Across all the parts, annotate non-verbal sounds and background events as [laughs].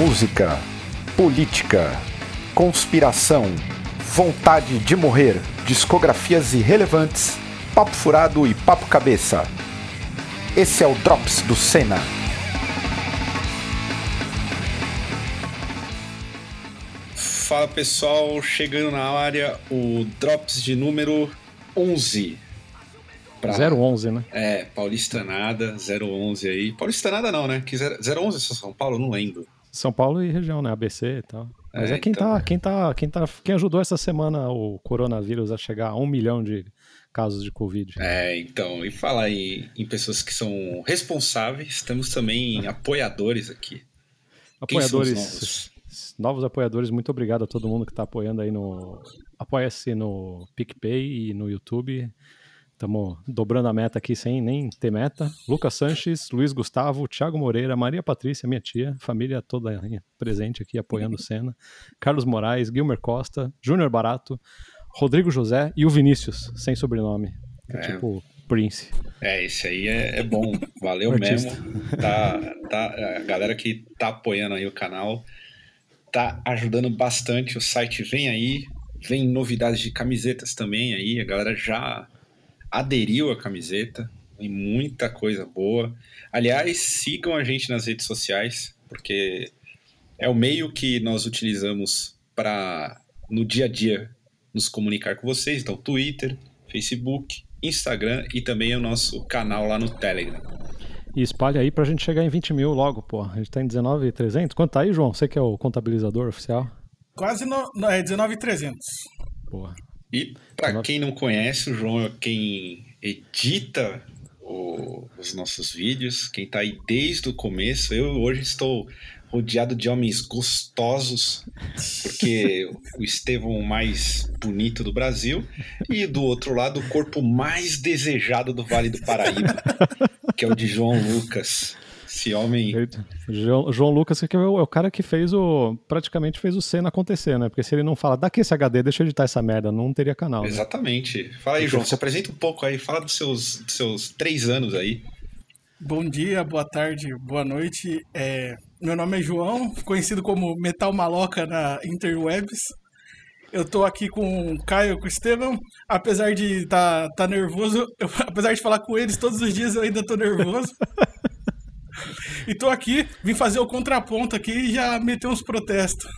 música, política, conspiração, vontade de morrer, discografias irrelevantes, papo furado e papo cabeça. Esse é o Drops do Senna. Fala pessoal, chegando na área o Drops de número 11. Pra... 011, né? É, Paulistanada, 011 aí. Paulistanada não, né? Que 011 é São Paulo, não lembro. São Paulo e região, né? ABC e tal. Mas é, é quem, então... tá, quem, tá, quem tá. Quem ajudou essa semana o coronavírus a chegar a um milhão de casos de Covid. É, então, e falar em, em pessoas que são responsáveis, temos também apoiadores aqui. Apoiadores. Novos? novos? apoiadores, muito obrigado a todo mundo que está apoiando aí no. Apoia-se no PicPay e no YouTube. Estamos dobrando a meta aqui sem nem ter meta. Lucas Sanches, Luiz Gustavo, Thiago Moreira, Maria Patrícia, minha tia, família toda presente aqui apoiando o Senna. Carlos Moraes, Gilmer Costa, Júnior Barato, Rodrigo José e o Vinícius, sem sobrenome. É, é. Tipo Prince. É, esse aí é, é bom. Valeu mesmo. Tá, tá, a galera que tá apoiando aí o canal tá ajudando bastante. O site vem aí, vem novidades de camisetas também aí. A galera já aderiu à camiseta, tem muita coisa boa. Aliás, sigam a gente nas redes sociais, porque é o meio que nós utilizamos para, no dia a dia, nos comunicar com vocês. Então, Twitter, Facebook, Instagram e também o nosso canal lá no Telegram. E espalha aí pra gente chegar em 20 mil logo, pô. A gente tá em 19,300. Quanto tá aí, João? Você que é o contabilizador oficial? Quase no, no, é 19,300. Porra. E para quem não conhece, o João é quem edita o, os nossos vídeos, quem está aí desde o começo. Eu hoje estou rodeado de homens gostosos, porque o Estevão mais bonito do Brasil, e do outro lado, o corpo mais desejado do Vale do Paraíba, que é o de João Lucas. Esse homem. João, João Lucas, que é o, é o, cara que fez o. praticamente fez o Senna acontecer, né? Porque se ele não fala, dá aqui esse HD, deixa eu editar essa merda, não teria canal. Né? Exatamente. Fala aí, João, se apresenta um pouco aí, fala dos seus, dos seus três anos aí. Bom dia, boa tarde, boa noite. É, meu nome é João, conhecido como Metal Maloca na Interwebs. Eu tô aqui com o Caio e com o Estevam. Apesar de estar tá, tá nervoso, eu, [laughs] apesar de falar com eles todos os dias, eu ainda tô nervoso. [laughs] E tô aqui, vim fazer o contraponto aqui e já meter uns protestos.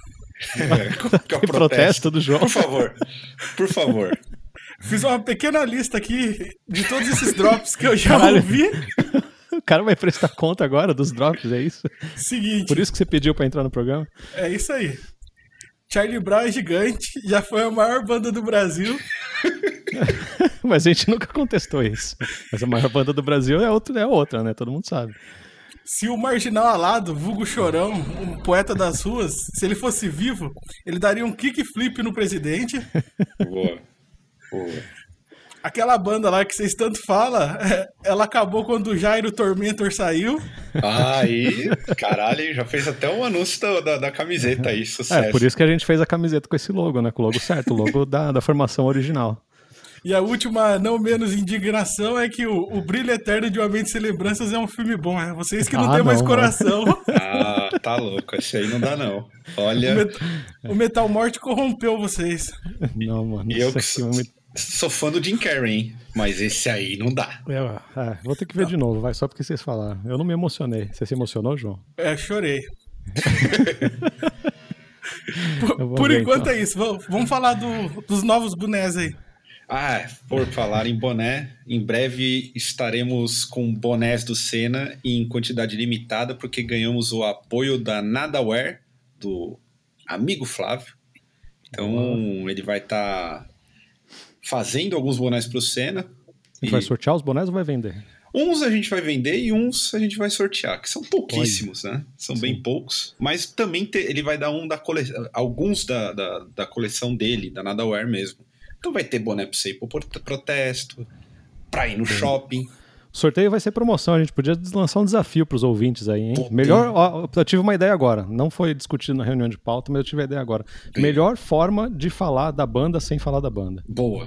É, é protesto? protesto do João. Por favor, por favor. Fiz uma pequena lista aqui de todos esses drops que eu já Caralho. ouvi. O cara vai prestar conta agora dos drops, é isso? Seguinte. Por isso que você pediu para entrar no programa? É isso aí. Charlie Brown é gigante, já foi a maior banda do Brasil. [laughs] Mas a gente nunca contestou isso. Mas a maior banda do Brasil é, outro, é outra, né? Todo mundo sabe. Se o marginal alado, vulgo chorão, um poeta das ruas, se ele fosse vivo, ele daria um kickflip no presidente. Boa. Boa. Aquela banda lá que vocês tanto falam, ela acabou quando o Jairo Tormentor saiu. Ah, aí, caralho, já fez até um anúncio da, da, da, camiseta aí, sucesso. É, por isso que a gente fez a camiseta com esse logo, né? Com o logo certo, o logo da, da formação original. E a última, não menos indignação, é que o, o Brilho Eterno de Uma Mente Sem Lembranças é um filme bom. É vocês que não ah, têm mais coração. [laughs] ah, tá louco. Esse aí não dá, não. Olha. O, met o Metal Morte corrompeu vocês. Não, mano. E eu que sou, sou fã do Jim Carrey, hein? Mas esse aí não dá. É, é, vou ter que ver não. de novo, vai, só porque vocês falaram. Eu não me emocionei. Você se emocionou, João? É, chorei. [laughs] por, por enquanto então. é isso. Vamos falar do, dos novos bonés aí. Ah, por falar em boné, em breve estaremos com bonés do Senna em quantidade limitada, porque ganhamos o apoio da Nadaware, do amigo Flávio. Então uhum. ele vai estar tá fazendo alguns bonés para o Senna. E... Vai sortear os bonés ou vai vender? Uns a gente vai vender e uns a gente vai sortear, que são pouquíssimos, né? São Sim. bem poucos. Mas também te, ele vai dar um da coleção, alguns da, da, da coleção dele, da Nadaware mesmo. Então vai ter boné pra você ir pro protesto, pra ir no shopping. Sorteio vai ser promoção, a gente podia lançar um desafio para os ouvintes aí, hein? Melhor, ó, eu tive uma ideia agora, não foi discutido na reunião de pauta, mas eu tive a ideia agora. Melhor forma de falar da banda sem falar da banda. Boa.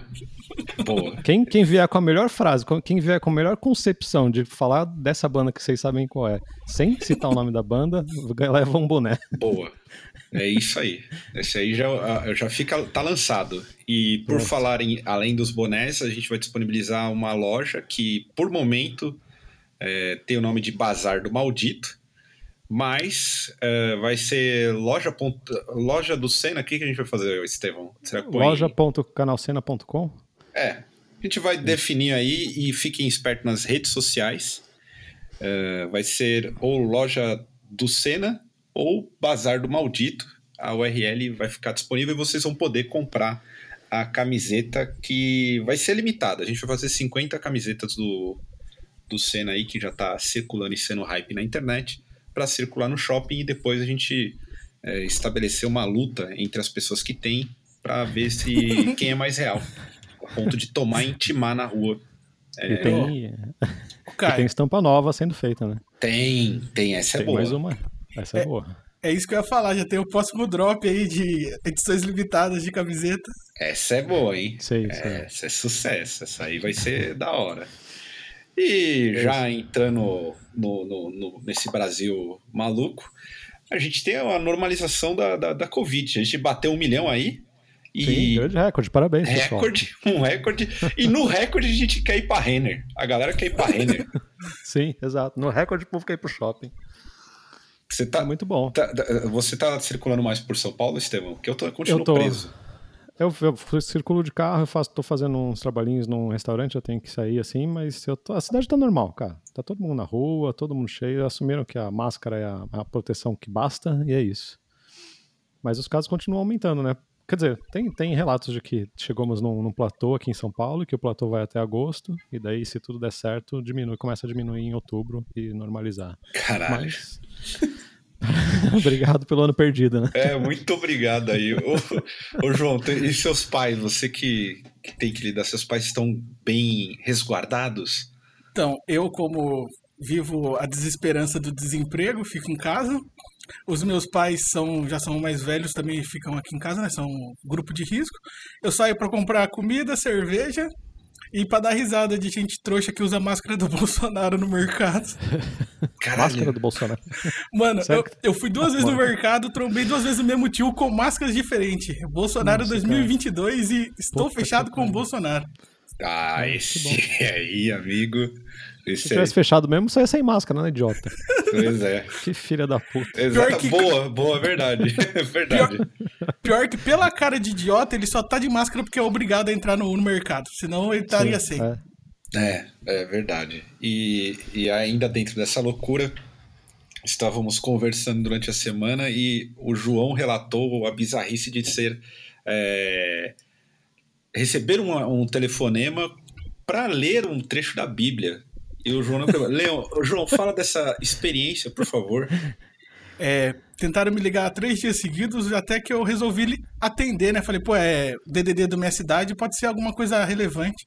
Boa. Quem, quem vier com a melhor frase, quem vier com a melhor concepção de falar dessa banda que vocês sabem qual é, sem citar o nome da banda, [laughs] leva um boné. Boa. É isso aí. Esse aí já, ah, já fica, tá lançado. E por Pronto. falar em além dos bonés, a gente vai disponibilizar uma loja que, por momento, é, tem o nome de Bazar do Maldito. Mas é, vai ser loja, ponto, loja do Senna. O que, que a gente vai fazer, Estevão? Loja.canalcena.com? É. A gente vai definir aí e fiquem espertos nas redes sociais. É, vai ser ou loja do Senna ou Bazar do Maldito. A URL vai ficar disponível e vocês vão poder comprar a camiseta que vai ser limitada. A gente vai fazer 50 camisetas do, do Senna aí, que já está circulando e sendo hype na internet, para circular no shopping e depois a gente é, estabelecer uma luta entre as pessoas que têm para ver se [laughs] quem é mais real. A ponto de tomar e intimar na rua. É, e, tem, e tem estampa nova sendo feita, né? Tem, tem. Essa é tem é boa. mais uma. Essa é, é, boa. É isso que eu ia falar, já tem o próximo drop aí de edições limitadas de camiseta. Essa é boa, hein? Sei, sei. Essa é sucesso, essa aí vai ser da hora. E já entrando no, no, no, nesse Brasil maluco, a gente tem a normalização da, da, da Covid. A gente bateu um milhão aí. E... Sim, grande recorde, parabéns. Recorde, pessoal. [laughs] um recorde. E no recorde a gente quer ir pra Renner. A galera quer ir pra Renner. [laughs] Sim, exato. No recorde o povo quer ir pro shopping. Você tá, é muito bom. Tá, você tá circulando mais por São Paulo, Estevão? Porque eu tô, continuo eu tô, preso. Eu, eu circulo de carro, eu faço, tô fazendo uns trabalhinhos num restaurante, eu tenho que sair assim, mas eu tô, a cidade tá normal, cara. Tá todo mundo na rua, todo mundo cheio, assumiram que a máscara é a, a proteção que basta, e é isso. Mas os casos continuam aumentando, né? Quer dizer, tem, tem relatos de que chegamos num, num platô aqui em São Paulo, e que o platô vai até agosto, e daí, se tudo der certo, diminui, começa a diminuir em outubro e normalizar. Caralho. Mas... [laughs] obrigado pelo ano perdido, né? É, muito obrigado aí. ô, ô João, e seus pais? Você que, que tem que lidar, seus pais estão bem resguardados? Então, eu como vivo a desesperança do desemprego, fico em casa. Os meus pais são já são mais velhos, também ficam aqui em casa, né? São um grupo de risco. Eu saio para comprar comida, cerveja e para dar risada de gente trouxa que usa máscara do [laughs] Bolsonaro no mercado. Caralho. Máscara do Bolsonaro. Mano, eu, eu, fui duas vezes no mercado, trombei duas vezes o mesmo tio com máscaras diferentes. Bolsonaro Nossa, 2022 cara. e estou Puta fechado com o Bolsonaro. Ah, esse [laughs] aí, amigo. Esse Se tivesse aí. fechado mesmo, só ia sem máscara, né, idiota? Pois é. Que filha da puta. Exato. Que... Boa, boa, verdade. [laughs] [laughs] verdade. Pior, pior, que pela cara de idiota, ele só tá de máscara porque é obrigado a entrar no, no mercado. Senão ele estaria sem. É. é, é verdade. E, e ainda dentro dessa loucura, estávamos conversando durante a semana e o João relatou a bizarrice de ser. É, receber um, um telefonema para ler um trecho da Bíblia. E o João não Leon, João, fala dessa experiência, por favor. É, tentaram me ligar três dias seguidos até que eu resolvi atender, né? Falei, pô, é DDD da minha cidade, pode ser alguma coisa relevante.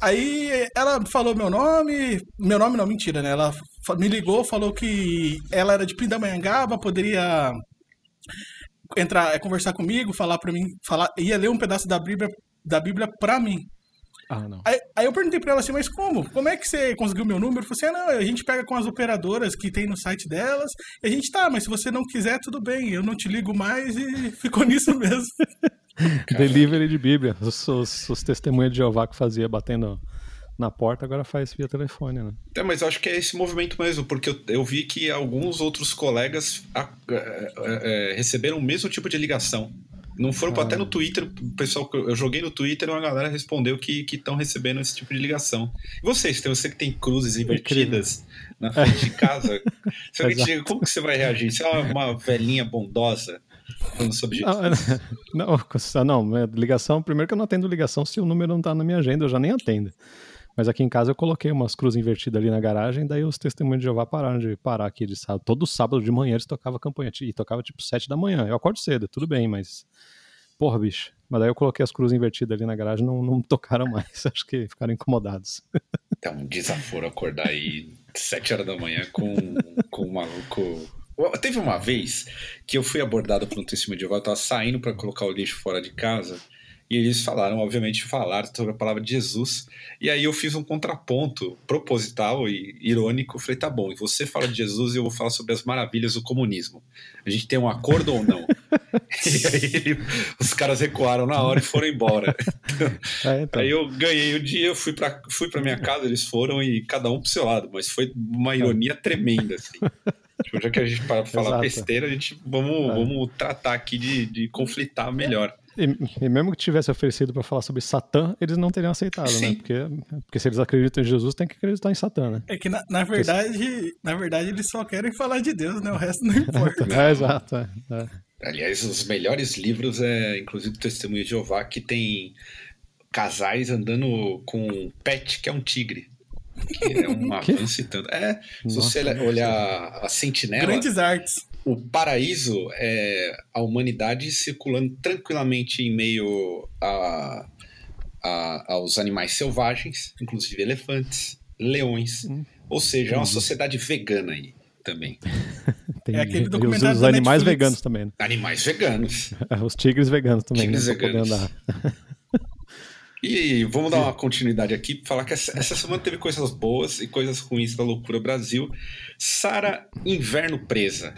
Aí ela falou meu nome, meu nome não, mentira, né? Ela me ligou, falou que ela era de Pindamonhangaba, poderia entrar, conversar comigo, falar para mim, falar, ia ler um pedaço da Bíblia, da Bíblia para mim. Ah, não. Aí, aí, eu perguntei pra ela assim, mas como? Como é que você conseguiu meu número? Eu falei assim, ah, não, a gente pega com as operadoras que tem no site delas, e a gente tá, mas se você não quiser, tudo bem, eu não te ligo mais e [laughs] ficou nisso mesmo. [laughs] Delivery de Bíblia. Os, os, os testemunhos de Jeová que fazia batendo na porta, agora faz via telefone, né? É, mas eu acho que é esse movimento mesmo, porque eu, eu vi que alguns outros colegas a, a, a, receberam o mesmo tipo de ligação. Não foram ah. até no Twitter, o pessoal eu joguei no Twitter e uma galera respondeu que estão recebendo esse tipo de ligação. E vocês, você que tem cruzes invertidas Incrível. na frente de casa, [laughs] te como que você vai reagir? Você é uma velhinha bondosa falando sobre isso? Não, [laughs] não, não, ligação, primeiro que eu não atendo ligação se o número não está na minha agenda, eu já nem atendo. Mas aqui em casa eu coloquei umas cruzes invertidas ali na garagem, daí os testemunhos de Jeová pararam de parar aqui de sábado. Todo sábado de manhã eles tocavam campanha, e tocava tipo sete da manhã. Eu acordo cedo, tudo bem, mas. Porra, bicho. Mas daí eu coloquei as cruzes invertidas ali na garagem, não, não [laughs] tocaram mais. Acho que ficaram incomodados. É um desaforo acordar aí sete horas da manhã com, com um maluco. Teve uma vez que eu fui abordado por um testemunho de Jeová, eu tava saindo para colocar o lixo fora de casa. E eles falaram, obviamente, falaram sobre a palavra de Jesus. E aí eu fiz um contraponto proposital e irônico. Falei, tá bom, e você fala de Jesus e eu vou falar sobre as maravilhas do comunismo. A gente tem um acordo ou não? [laughs] e aí ele, os caras recuaram na hora e foram embora. [laughs] É, então. Aí eu ganhei o dia, eu fui pra, fui pra minha casa, eles foram e cada um pro seu lado. Mas foi uma ironia tremenda, assim. Tipo, já que a gente para falar Exato. besteira, a gente vamos, é. vamos tratar aqui de, de conflitar melhor. E, e, mesmo que tivesse oferecido para falar sobre Satã, eles não teriam aceitado, né? Sim. né? Porque, porque se eles acreditam em Jesus, tem que acreditar em Satã, né? É que na, na verdade, porque... na verdade, eles só querem falar de Deus, né? O resto não [laughs] importa. é, exato. É, é. Aliás, os melhores livros é, inclusive, o Testemunho de Jeová, que tem casais andando com um pet, que é um tigre. Que é um [laughs] avanço e tanto. É, se você olhar a Sentinela. Grandes artes o paraíso é a humanidade circulando tranquilamente em meio a, a, aos animais selvagens, inclusive elefantes, leões. Hum. Ou seja, é uma sociedade vegana aí também. [laughs] Tem, é aquele documentário os, os animais Netflix. veganos também. Né? Animais veganos. [laughs] os tigres veganos também. Tigres né? veganos. [laughs] E vamos dar uma continuidade aqui, falar que essa, essa, semana teve coisas boas e coisas ruins da loucura Brasil. Sara Inverno Presa.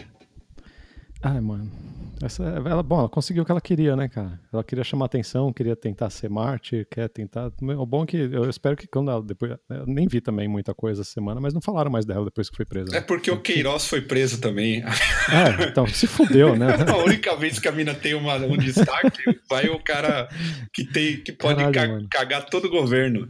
Ai, mano. Essa, ela, bom, ela conseguiu o que ela queria, né, cara? Ela queria chamar atenção, queria tentar ser mártir, quer tentar. O bom é que eu espero que quando ela depois. Eu nem vi também muita coisa essa semana, mas não falaram mais dela depois que foi presa. Né? É porque o Queiroz foi preso também. É, então se fudeu, né? [laughs] a única vez que a mina tem uma, um destaque, vai o cara que, tem, que pode Caralho, ca cagar todo o governo.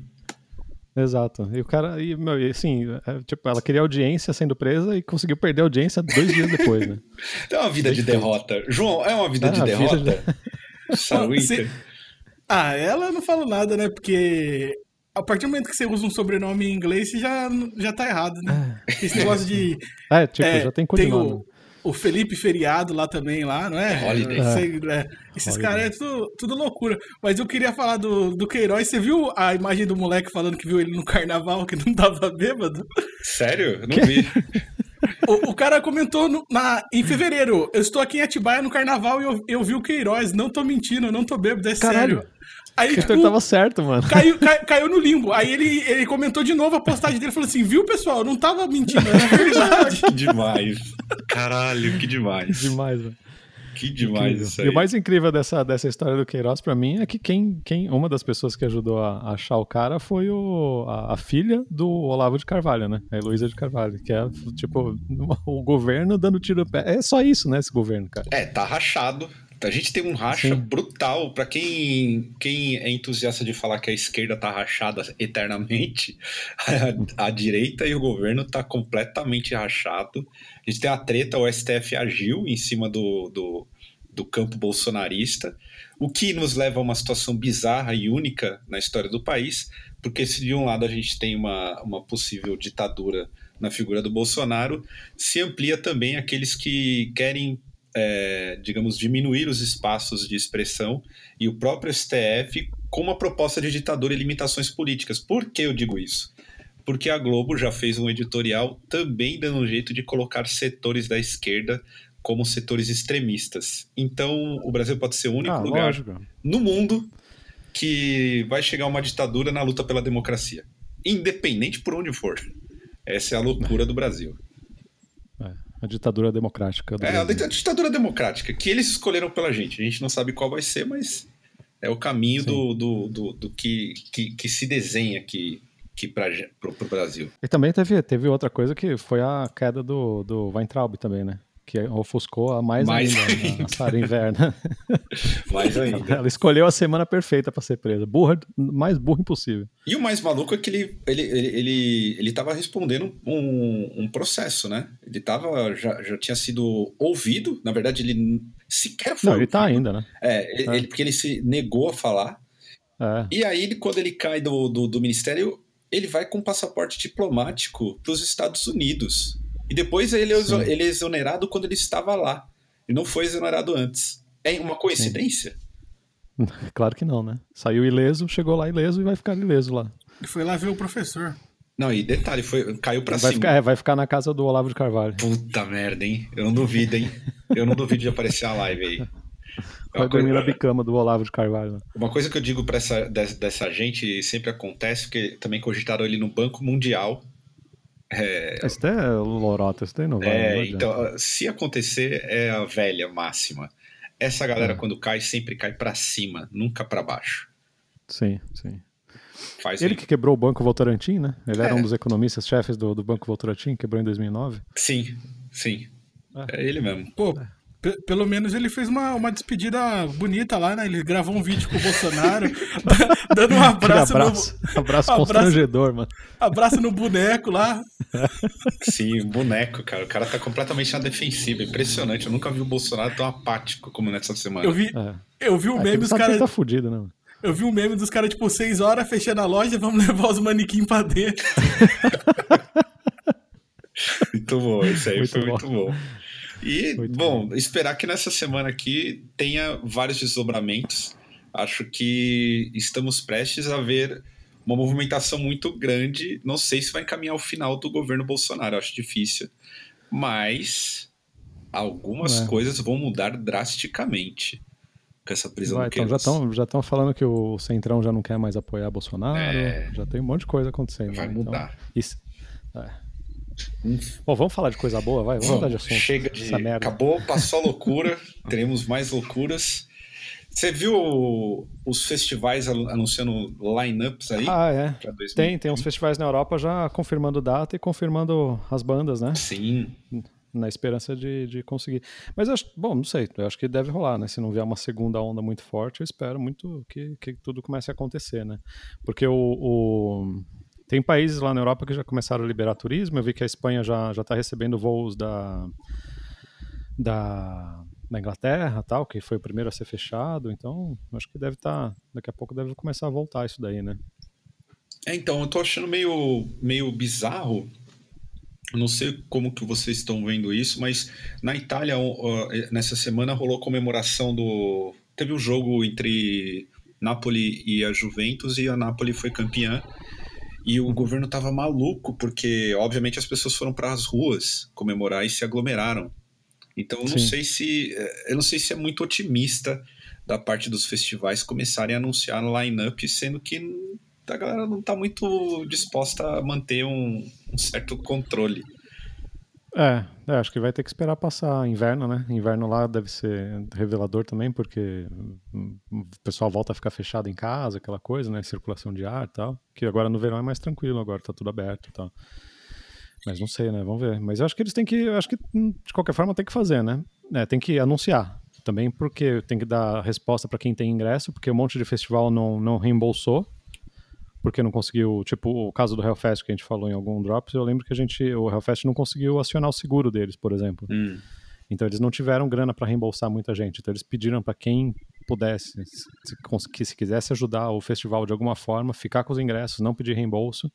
Exato. E o cara, e, meu, e assim, é, tipo, ela queria audiência sendo presa e conseguiu perder a audiência dois dias depois, né? [laughs] É uma vida de derrota. João, é uma vida ah, de derrota? Vida de... [laughs] Ah, ela não fala nada, né? Porque a partir do momento que você usa um sobrenome em inglês, você já, já tá errado, né? É. Esse negócio de. [laughs] É, tipo, é, já tem codinome o Felipe Feriado lá também, lá, não é? é Holiday. É. Esses caras é tudo, tudo loucura. Mas eu queria falar do, do Queiroz. Você viu a imagem do moleque falando que viu ele no carnaval, que não tava bêbado? Sério? Eu não vi. O, o, cara comentou no, na, em fevereiro: Eu estou aqui em Atibaia no carnaval e eu, eu vi o Queiroz. Não tô mentindo, não tô bêbado, é Caralho. sério. Aí, tipo, ele tava certo, mano. Caiu, cai, caiu no limbo. Aí ele, ele comentou de novo a postagem dele e falou assim: viu, pessoal? Eu não tava mentindo, era [laughs] verdade. que demais. Caralho, que demais. [laughs] Demais, velho. Que demais isso aí. E o mais incrível dessa, dessa história do Queiroz para mim é que quem, quem uma das pessoas que ajudou a, a achar o cara foi o, a, a, filha do Olavo de Carvalho, né? A Heloísa de Carvalho, que é tipo [laughs] o governo dando tiro no pé. É só isso, né, esse governo, cara. É, tá rachado. A gente tem um racha Sim. brutal. para quem, quem é entusiasta de falar que a esquerda tá rachada eternamente, [laughs] a, a direita e o governo tá completamente rachado. A gente tem a treta, o STF agiu em cima do, do, do campo bolsonarista, o que nos leva a uma situação bizarra e única na história do país, porque se de um lado a gente tem uma, uma possível ditadura na figura do Bolsonaro, se amplia também aqueles que querem é, digamos, diminuir os espaços de expressão e o próprio STF com uma proposta de ditadura e limitações políticas. Por que eu digo isso? Porque a Globo já fez um editorial também dando um jeito de colocar setores da esquerda como setores extremistas. Então, o Brasil pode ser o único ah, lugar lógico. no mundo que vai chegar uma ditadura na luta pela democracia, independente por onde for. Essa é a loucura do Brasil. A ditadura democrática. é, a ditadura democrática, que eles escolheram pela gente. A gente não sabe qual vai ser, mas é o caminho do, do, do, do, que, que, que se desenha aqui, aqui para o Brasil. E também teve, teve outra coisa que foi a queda do, do Weintraub também, né? Que ofuscou a mais, mais ainda, ainda. a Sarah Inverna. [laughs] mais ainda. Ela escolheu a semana perfeita para ser presa. Burra, mais burro impossível. E o mais maluco é que ele ele, ele, ele, ele tava respondendo um, um processo, né? Ele tava, já, já tinha sido ouvido, na verdade ele sequer foi Não, ele tá ainda, né? É, ele, é. Ele, porque ele se negou a falar. É. E aí, quando ele cai do, do, do ministério, ele vai com passaporte diplomático para os Estados Unidos. E depois ele, ele é exonerado quando ele estava lá. E não foi exonerado antes. É uma coincidência? Sim. [laughs] Claro que não, né? Saiu ileso, chegou lá ileso e vai ficar ileso lá. Ele foi lá ver o professor. Não, e detalhe, foi, caiu pra vai cima. Ficar, é, vai ficar na casa do Olavo de Carvalho. Puta merda, hein? Eu não duvido, hein? Eu não duvido de aparecer a live aí. [laughs] Vai dormir coisa... na bicama do Olavo de Carvalho. Né? Uma coisa que eu digo para essa dessa, dessa gente sempre acontece, porque também cogitaram ele no Banco Mundial. É... Isso é lorota, isso daí não vai. É, não então, se acontecer, é a velha máxima. Essa galera, é. quando cai, sempre cai para cima, nunca para baixo. Sim, sim. Faz ele aí. que quebrou o Banco Votorantim, né? Ele é. era um dos economistas-chefes do, do Banco Votorantim, quebrou em 2009. Sim, sim. É, é ele mesmo. Pô, pelo menos ele fez uma, uma despedida bonita lá, né? Ele gravou um vídeo com o Bolsonaro, [laughs] dando um abraço. abraço, no, abraço constrangedor, mano. Abraço no boneco lá. [laughs] Sim, boneco, cara. O cara tá completamente na defensiva. Impressionante. Eu nunca vi o Bolsonaro tão apático como nessa semana. Eu vi, é. eu vi o meme dos caras. tá fudido, né? Eu vi um meme dos caras, tipo, seis horas fechando a loja, vamos levar os manequins pra dentro. [laughs] muito bom, isso aí muito foi bom. muito bom. E, muito bom, bom, esperar que nessa semana aqui tenha vários desdobramentos. Acho que estamos prestes a ver uma movimentação muito grande. Não sei se vai encaminhar o final do governo Bolsonaro, acho difícil. Mas algumas é. coisas vão mudar drasticamente com essa prisão Vai, do então já estão já falando que o Centrão já não quer mais apoiar Bolsonaro. É... Já tem um monte de coisa acontecendo. Vai né? mudar. Então, isso, é. Bom, vamos falar de coisa boa, vai? Vamos, mudar de assunto. Chega de. Acabou, passou a loucura. [laughs] teremos mais loucuras. Você viu os festivais anunciando lineups aí? Ah, é. Tem, tem uns festivais na Europa já confirmando data e confirmando as bandas, né? Sim na esperança de, de conseguir. Mas eu acho, bom, não sei, eu acho que deve rolar, né? Se não vier uma segunda onda muito forte, eu espero muito que, que tudo comece a acontecer, né? Porque o, o, tem países lá na Europa que já começaram a liberar turismo, eu vi que a Espanha já já está recebendo voos da, da, da Inglaterra, tal, que foi o primeiro a ser fechado, então acho que deve estar, tá, daqui a pouco deve começar a voltar isso daí, né? É, então, eu tô achando meio, meio bizarro não sei como que vocês estão vendo isso, mas na Itália, nessa semana, rolou comemoração do. Teve um jogo entre Napoli e a Juventus, e a Napoli foi campeã. E o governo tava maluco, porque, obviamente, as pessoas foram para as ruas comemorar e se aglomeraram. Então, eu não sei se. Eu não sei se é muito otimista da parte dos festivais começarem a anunciar line-up, sendo que a galera não está muito disposta a manter um, um certo controle. É, é, acho que vai ter que esperar passar inverno, né? Inverno lá deve ser revelador também, porque o pessoal volta a ficar fechado em casa, aquela coisa, né? Circulação de ar e tal. Que agora no verão é mais tranquilo, agora tá tudo aberto e tal. Mas não sei, né? Vamos ver. Mas eu acho que eles têm que. acho que de qualquer forma tem que fazer, né? É, tem que anunciar. Também porque tem que dar resposta para quem tem ingresso, porque um monte de festival não, não reembolsou porque não conseguiu, tipo o caso do Hellfest que a gente falou em algum Drops, eu lembro que a gente, o Hellfest não conseguiu acionar o seguro deles, por exemplo. Hum. Então eles não tiveram grana para reembolsar muita gente. Então eles pediram para quem pudesse, se, se quisesse ajudar o festival de alguma forma, ficar com os ingressos, não pedir reembolso,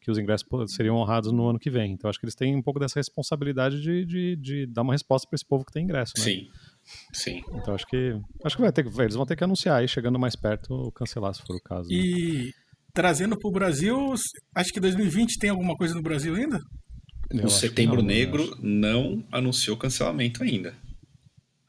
que os ingressos seriam honrados no ano que vem. Então acho que eles têm um pouco dessa responsabilidade de, de, de dar uma resposta para esse povo que tem ingresso, né? Sim. Sim. Então acho que acho que vai ter eles vão ter que anunciar aí chegando mais perto, cancelar se for o caso. Né? E né? Trazendo para o Brasil, acho que 2020 tem alguma coisa no Brasil ainda? o Setembro não, Negro não anunciou cancelamento ainda.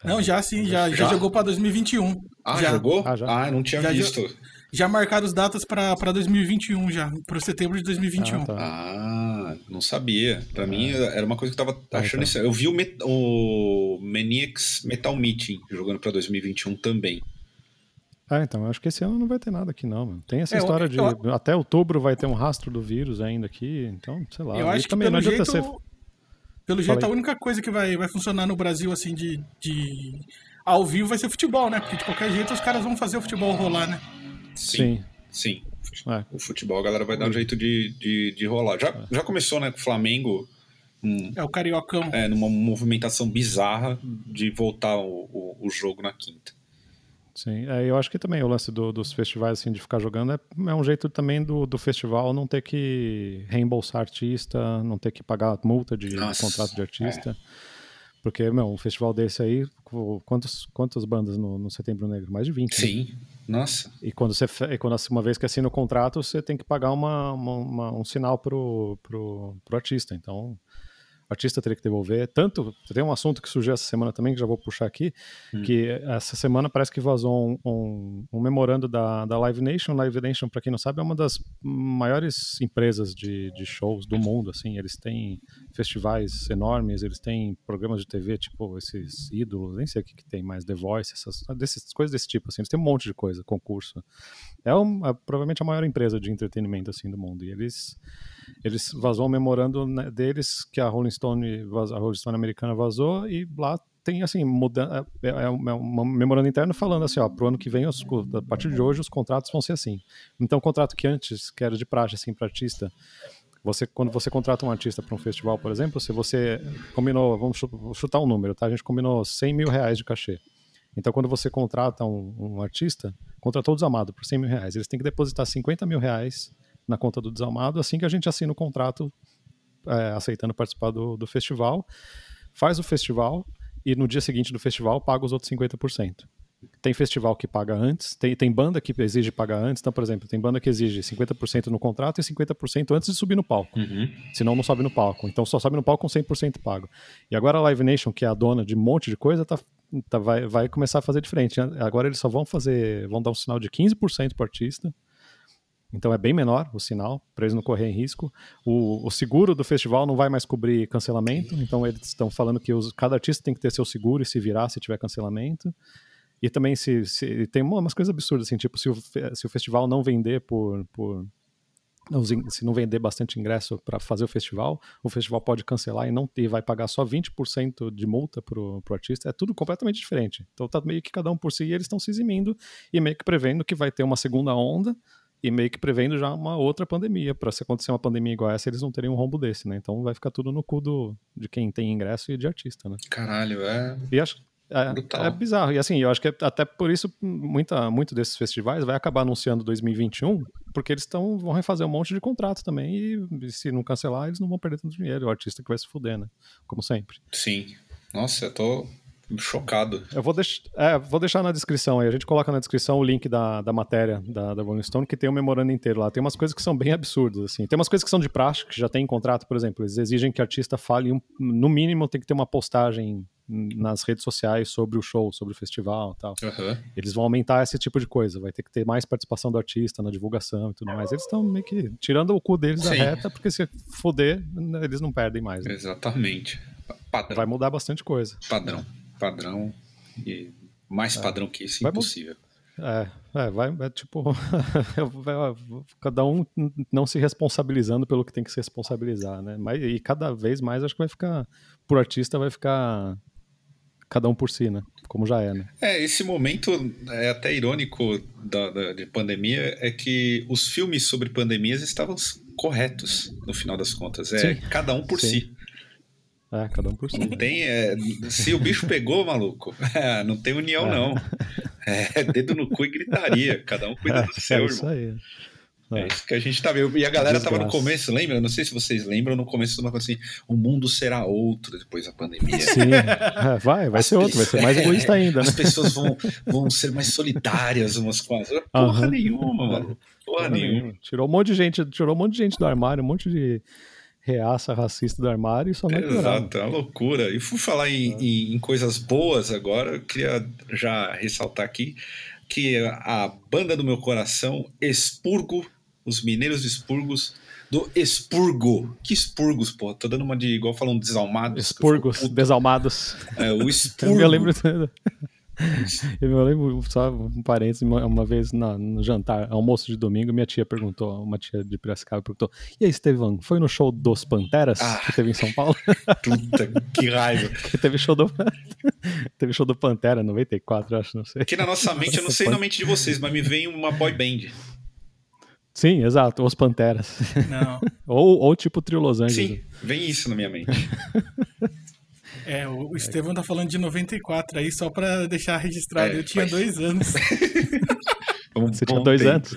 Não, já sim, já, já? já jogou para 2021. Ah, já. jogou? Ah, já. ah não tinha já, visto. Já marcaram as datas para 2021 já, para setembro de 2021. Ah, tá. ah não sabia. Para ah. mim era uma coisa que eu tava ah, achando isso. Eu vi o, Met o Maniacs Metal Meeting jogando para 2021 também. Ah, então, acho que esse ano não vai ter nada aqui, não. Mano. Tem essa é, história eu, de. Eu, até outubro vai ter um rastro do vírus ainda aqui, então, sei lá. Eu acho que também pelo jeito, ser... pelo jeito a única coisa que vai, vai funcionar no Brasil, assim, de, de. ao vivo vai ser futebol, né? Porque de qualquer jeito os caras vão fazer o futebol rolar, né? Sim. Sim. É. O futebol a galera vai dar um jeito de, de, de rolar. Já, é. já começou, né, com o Flamengo. Um, é o Cariocão. É, numa movimentação bizarra de voltar o, o, o jogo na quinta. Sim, é, eu acho que também o lance do, dos festivais, assim, de ficar jogando, é, é um jeito também do, do festival não ter que reembolsar artista, não ter que pagar multa de, contrato de artista. É. Porque, meu, um festival desse aí, quantos, quantas bandas no, no Setembro Negro? Mais de 20. Né? Sim, né? nossa. E quando você, e quando, uma vez que assina o contrato, você tem que pagar uma, uma, uma um sinal pro, pro, pro artista. Então, o artista teria que devolver. Tanto, tem um assunto que surgiu essa semana também, que já vou puxar aqui, hum. que essa semana parece que vazou um, um, um, memorando da, da Live Nation. Live Nation, para quem não sabe, é uma das maiores empresas de, de shows do mundo, assim, eles têm festivais enormes, eles têm programas de TV, tipo esses ídolos, nem sei o que, que tem mais, The Voice, essas desses, coisas desse tipo, assim, eles têm um monte de coisa, concurso. É, é provavelmente a maior empresa de entretenimento, assim, do mundo, e eles eles vazou um memorando né, deles que a Rolling Stone, a Rolling Stone americana vazou e lá tem assim muda, é, é, é um memorando interno falando assim, ó, pro ano que vem, os, a partir de hoje os contratos vão ser assim. Então, o contrato que antes, que era de praxe assim para artista, você quando você contrata um artista para um festival, por exemplo, se você combinou, vamos chutar um número, tá? A gente combinou 100 mil reais de cachê. Então, quando você contrata um, um artista, contratou o Desamado por 100 mil reais, eles têm que depositar 50 mil reais na conta do Desalmado assim que a gente assina o contrato é, aceitando participar do, do festival, faz o festival e no dia seguinte do festival paga os outros 50%. Tem festival que paga antes, tem, tem banda que exige pagar antes. Então, por exemplo, tem banda que exige 50% no contrato e 50% antes de subir no palco. Uhum. Senão não sobe no palco. Então só sobe no palco com 100% pago. E agora a Live Nation, que é a dona de um monte de coisa, tá, tá, vai, vai começar a fazer diferente. Agora eles só vão fazer, vão dar um sinal de 15% para o artista então é bem menor o sinal, para eles não correrem risco. O, o, seguro do festival não vai mais cobrir cancelamento, então eles estão falando que os, cada artista tem que ter seu seguro e se virar se tiver cancelamento. E também se, se tem umas coisas absurdas, assim, tipo, se o, se o festival não vender por, por se não vender bastante ingresso para fazer o festival, o festival pode cancelar e não e vai pagar só 20% de multa pro, pro artista. É tudo completamente diferente. Então tá meio que cada um por si e eles estão se eximindo e meio que prevendo que vai ter uma segunda onda e meio que prevendo já uma outra pandemia, para se acontecer uma pandemia igual essa, eles não teriam um rombo desse, né? Então vai ficar tudo no cu do, de quem tem ingresso e de artista, né? Caralho, é. E acho, é, é, bizarro. E assim, eu acho que até por isso muita, muito desses festivais vai acabar anunciando 2021, porque eles tão, vão refazer um monte de contrato também e se não cancelar, eles não vão perder tanto dinheiro. O artista que vai se fuder, né? Como sempre. Sim. Nossa, eu tô Chocado. Eu vou, deix é, vou deixar na descrição aí. A gente coloca na descrição o link da, da matéria da, da Rolling Stone, que tem o um memorando inteiro lá. Tem umas coisas que são bem absurdas, assim. Tem umas coisas que são de praxe, que já tem em contrato, por exemplo. Eles exigem que o artista fale, um, no mínimo, tem que ter uma postagem nas redes sociais sobre o show, sobre o festival e tal. Uhum. Eles vão aumentar esse tipo de coisa. Vai ter que ter mais participação do artista na divulgação e tudo mais. Eles estão meio que tirando o cu deles Sim. da reta, porque se foder, eles não perdem mais. Né? Exatamente. Padrão. Vai mudar bastante coisa. Padrão padrão e mais é. padrão que isso, impossível. É, é, vai, é tipo, [laughs] cada um não se responsabilizando pelo que tem que se responsabilizar, né? Mas, e cada vez mais acho que vai ficar, por artista, vai ficar cada um por si, né? Como já é, né? É, esse momento é até irônico da, da, de pandemia é que os filmes sobre pandemias estavam corretos no final das contas. É Sim. cada um por Sim. si. É, cada um por si. Não tem. É, se o bicho pegou, maluco, [laughs] é, não tem união, é. não. É dedo no cu e gritaria. Cada um cuida do é, seu, é isso. Aí. É. é. isso que a gente tá vendo. E a galera Desgraça. tava no começo, lembra? Não sei se vocês lembram, no começo uma coisa assim: o mundo será outro depois da pandemia. Sim, é, vai, vai As ser outro, vai ser mais egoísta ainda. Né? As pessoas vão, vão ser mais solitárias umas com as outras. Porra uhum. nenhuma, mano. Porra, Porra nenhuma. Tirou um monte de gente, tirou um monte de gente do armário, um monte de reaça racista do armário e só vai piorar. Exato, é uma loucura. E fui falar em, é. em, em, coisas boas agora, eu queria já ressaltar aqui que a banda do meu coração, Expurgo, os mineiros Expurgos, do Expurgo. Que Expurgos, pô? Tô dando uma de igual falando desalmados. Expurgos, desalmados. É, o Expurgo. [laughs] eu lembro. [laughs] Eu me lembro, só um parênteses, uma, uma vez na, no jantar, almoço de domingo, minha tia perguntou, uma tia de Piracicaba perguntou: E aí, Estevão, foi no show dos Panteras ah, que teve em São Paulo? [laughs] Puta, que raiva. [laughs] que teve show do. teve show do Pantera, 94, acho, não sei. Que na nossa mente, eu não sei na mente de vocês, mas me vem uma boy band. Sim, exato, Os Panteras. Não. ou, ou tipo Trio Los Angeles. Sim, vem isso na minha mente. É, o Estevão tá falando de 94 aí, só pra deixar registrado. É, eu tinha dois anos. [laughs] Você tinha dois tempo. anos?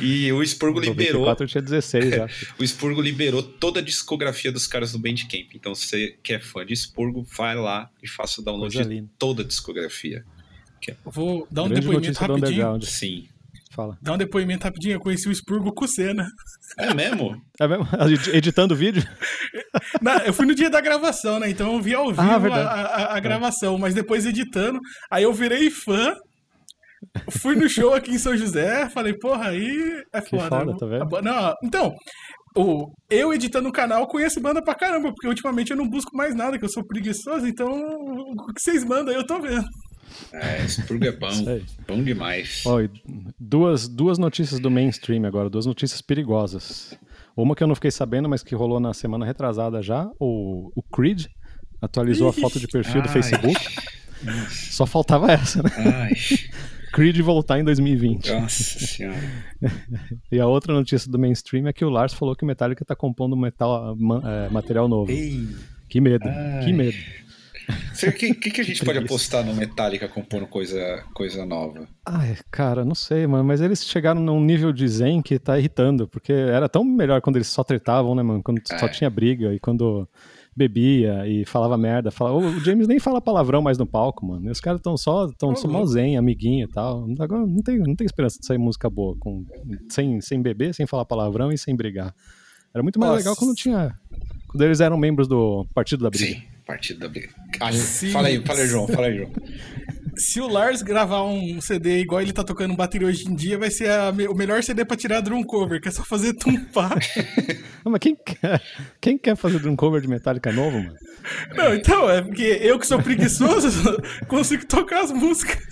E o Spurgo liberou. 94 eu tinha 16, acho. o Spurgo liberou toda a discografia dos caras do Bandcamp. Então, você que é fã de Spurgo, vai lá e faça o download de toda a discografia. Vou dar um Grande depoimento rapidinho. Sim. Fala. Dar um depoimento rapidinho. Eu conheci o Spurgo com o Senna. É mesmo? É mesmo? Editando o vídeo? [laughs] Não, eu fui no dia da gravação, né? Então eu vi ao vivo Ah, a, a- a gravação, mas depois editando. Aí eu virei fã. Fui no show aqui em São José, falei, porra, aí é Que foda. foda, tá vendo? Não, então, o, eu editando o canal conheço banda pra caramba, porque ultimamente eu não busco mais nada, que eu sou preguiçoso, então o que vocês mandam aí eu tô vendo. É, Spurgo é bom. [laughs] Bom demais. Ó, duas, duas notícias do mainstream agora, duas notícias perigosas. Uma que eu não fiquei sabendo, mas que rolou na semana retrasada já, o, o Creed atualizou a foto de perfil do Ai. Facebook. Só faltava essa, né? Ai, [laughs] Creed voltar em 2020. nossa senhora. [laughs] E a outra notícia do mainstream é que o Lars falou que o Metallica tá compondo metal, é, material novo. Ei, Que medo, que medo. O que, que, que a gente pode apostar no Metallica compondo coisa, coisa nova? Ai, cara, não sei, mano, mas eles chegaram num nível de zen que tá irritando, porque era tão melhor quando eles só tretavam, né, mano? Quando só É. tinha briga e quando bebia e falava merda. Falava... O James nem fala palavrão mais no palco, mano. E os caras tão só, tão só mó zen, amiguinho e tal. Agora não tem, não tem esperança de sair música boa, com, sem, sem beber, sem falar palavrão e sem brigar. Era muito mais Nossa. legal quando tinha. Quando eles eram membros do Partido da Briga. Sim, partido da briga. Ah, Sim. fala aí, fala aí, João, fala aí, João. [laughs] Se o Lars gravar um CD igual ele tá tocando bateria hoje em dia, vai ser a o melhor CD pra tirar drum cover, que é só fazer tumpar. [laughs] Mas quem quer, quem quer fazer um cover de Metallica novo, mano? Não, então, é porque eu que sou preguiçoso [laughs] consigo tocar as músicas.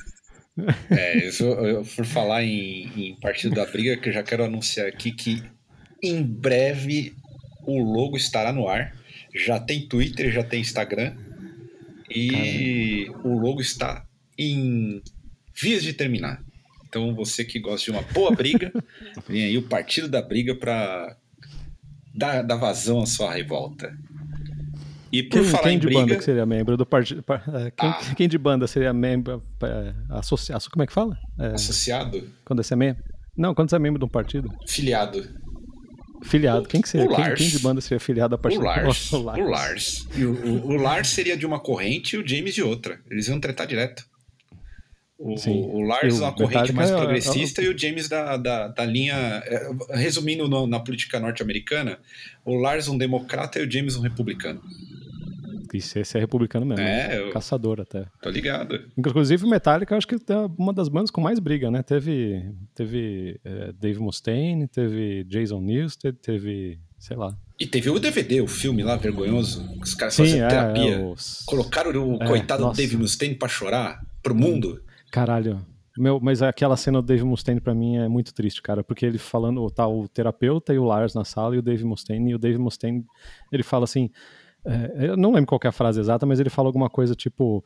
É, isso, eu, por falar em, em partido da briga, que eu já quero anunciar aqui que em breve o logo estará no ar. Já tem Twitter, já tem Instagram. E o logo está em vias de terminar. Então você que gosta de uma boa briga, [laughs] vem aí o Partido da Briga para dar, dar vazão à sua revolta. E por Quem, falar quem em de briga, banda que seria membro do partido? par- é, Quem, Ah. quem de banda seria membro é, associado? Como é que fala? É, associado, quando você é membro? Não, quando você é membro de um partido. filiado, Filiado. Quem que seria? o Quem, Lars. quem de banda seria filiado a O partido? Lars, Nossa, o Lars. E o, o, o Lars seria de uma corrente e o James de outra. Eles iam tretar direto. O, Sim. o Lars o uma corrente mais é- progressista e o James da, da, da linha. é, Resumindo no- na política norte-americana, o Lars um democrata e o James um republicano. Esse é republicano mesmo. É, né? eu- Caçador até. Tô ligado. Inclusive o Metallica, eu acho que é uma das bandas com mais briga, né? Teve, teve é, Dave Mustaine, teve Jason Newsted, teve, sei lá. E teve o DVD, o filme lá, vergonhoso. Os caras Sim, fazendo é, terapia. é, os- Colocaram o É, coitado do nossa. Dave Mustaine pra chorar pro mundo. Caralho. Meu, mas aquela cena do Dave Mustaine pra mim é muito triste, cara, porque ele falando, tá o terapeuta e o Lars na sala e o Dave Mustaine, e o Dave Mustaine, ele fala assim, é, eu não lembro qual é a frase exata, mas ele fala alguma coisa tipo,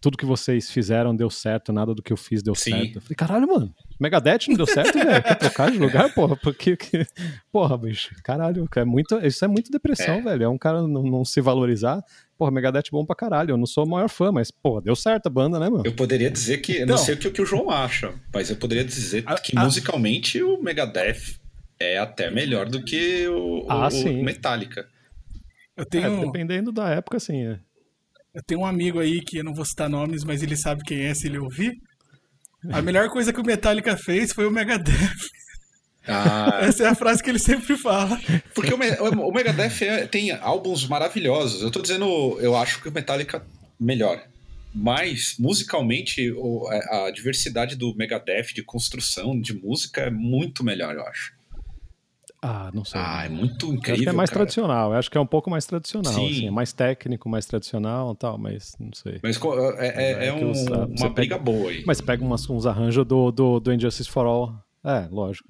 tudo que vocês fizeram deu certo, nada do que eu fiz deu Sim. certo. Eu falei, caralho, mano, Megadeth não deu certo, velho, quer trocar de lugar, porra, porque, que- [laughs] porra, bicho, caralho, é muito, isso é muito depressão, É. velho, é um cara não, não se valorizar, porra, Megadeth é bom pra caralho, eu não sou o maior fã, mas, porra, deu certo a banda, né, mano? Eu poderia dizer que. Então. não sei o que, o que o João acha, mas eu poderia dizer A- que a- musicalmente o Megadeth é até melhor do que o, Ah, o- o. Metallica. Eu É, tenho, dependendo da época, sim, é. eu tenho um amigo aí que eu não vou citar nomes, mas ele sabe quem é se ele ouvir. A melhor coisa que o Metallica fez foi o Megadeth. Ah, Essa é a frase que ele sempre fala. porque o, Me- o Megadeth é- tem álbuns maravilhosos. Eu tô dizendo, eu acho que o Metallica melhor. Mas, musicalmente, o- a, a diversidade do Megadeth de construção de música é muito melhor, eu acho. Ah, não sei. Ah, é muito incrível. acho que é mais cara. tradicional, eu acho que é um pouco mais tradicional, Sim. assim, é mais técnico, mais tradicional e tal, mas não sei. Mas é, é- É é um- os- ah, você uma briga pega- boa aí. Mas pega umas, uns arranjos do, do, do Injustice for All, é, lógico.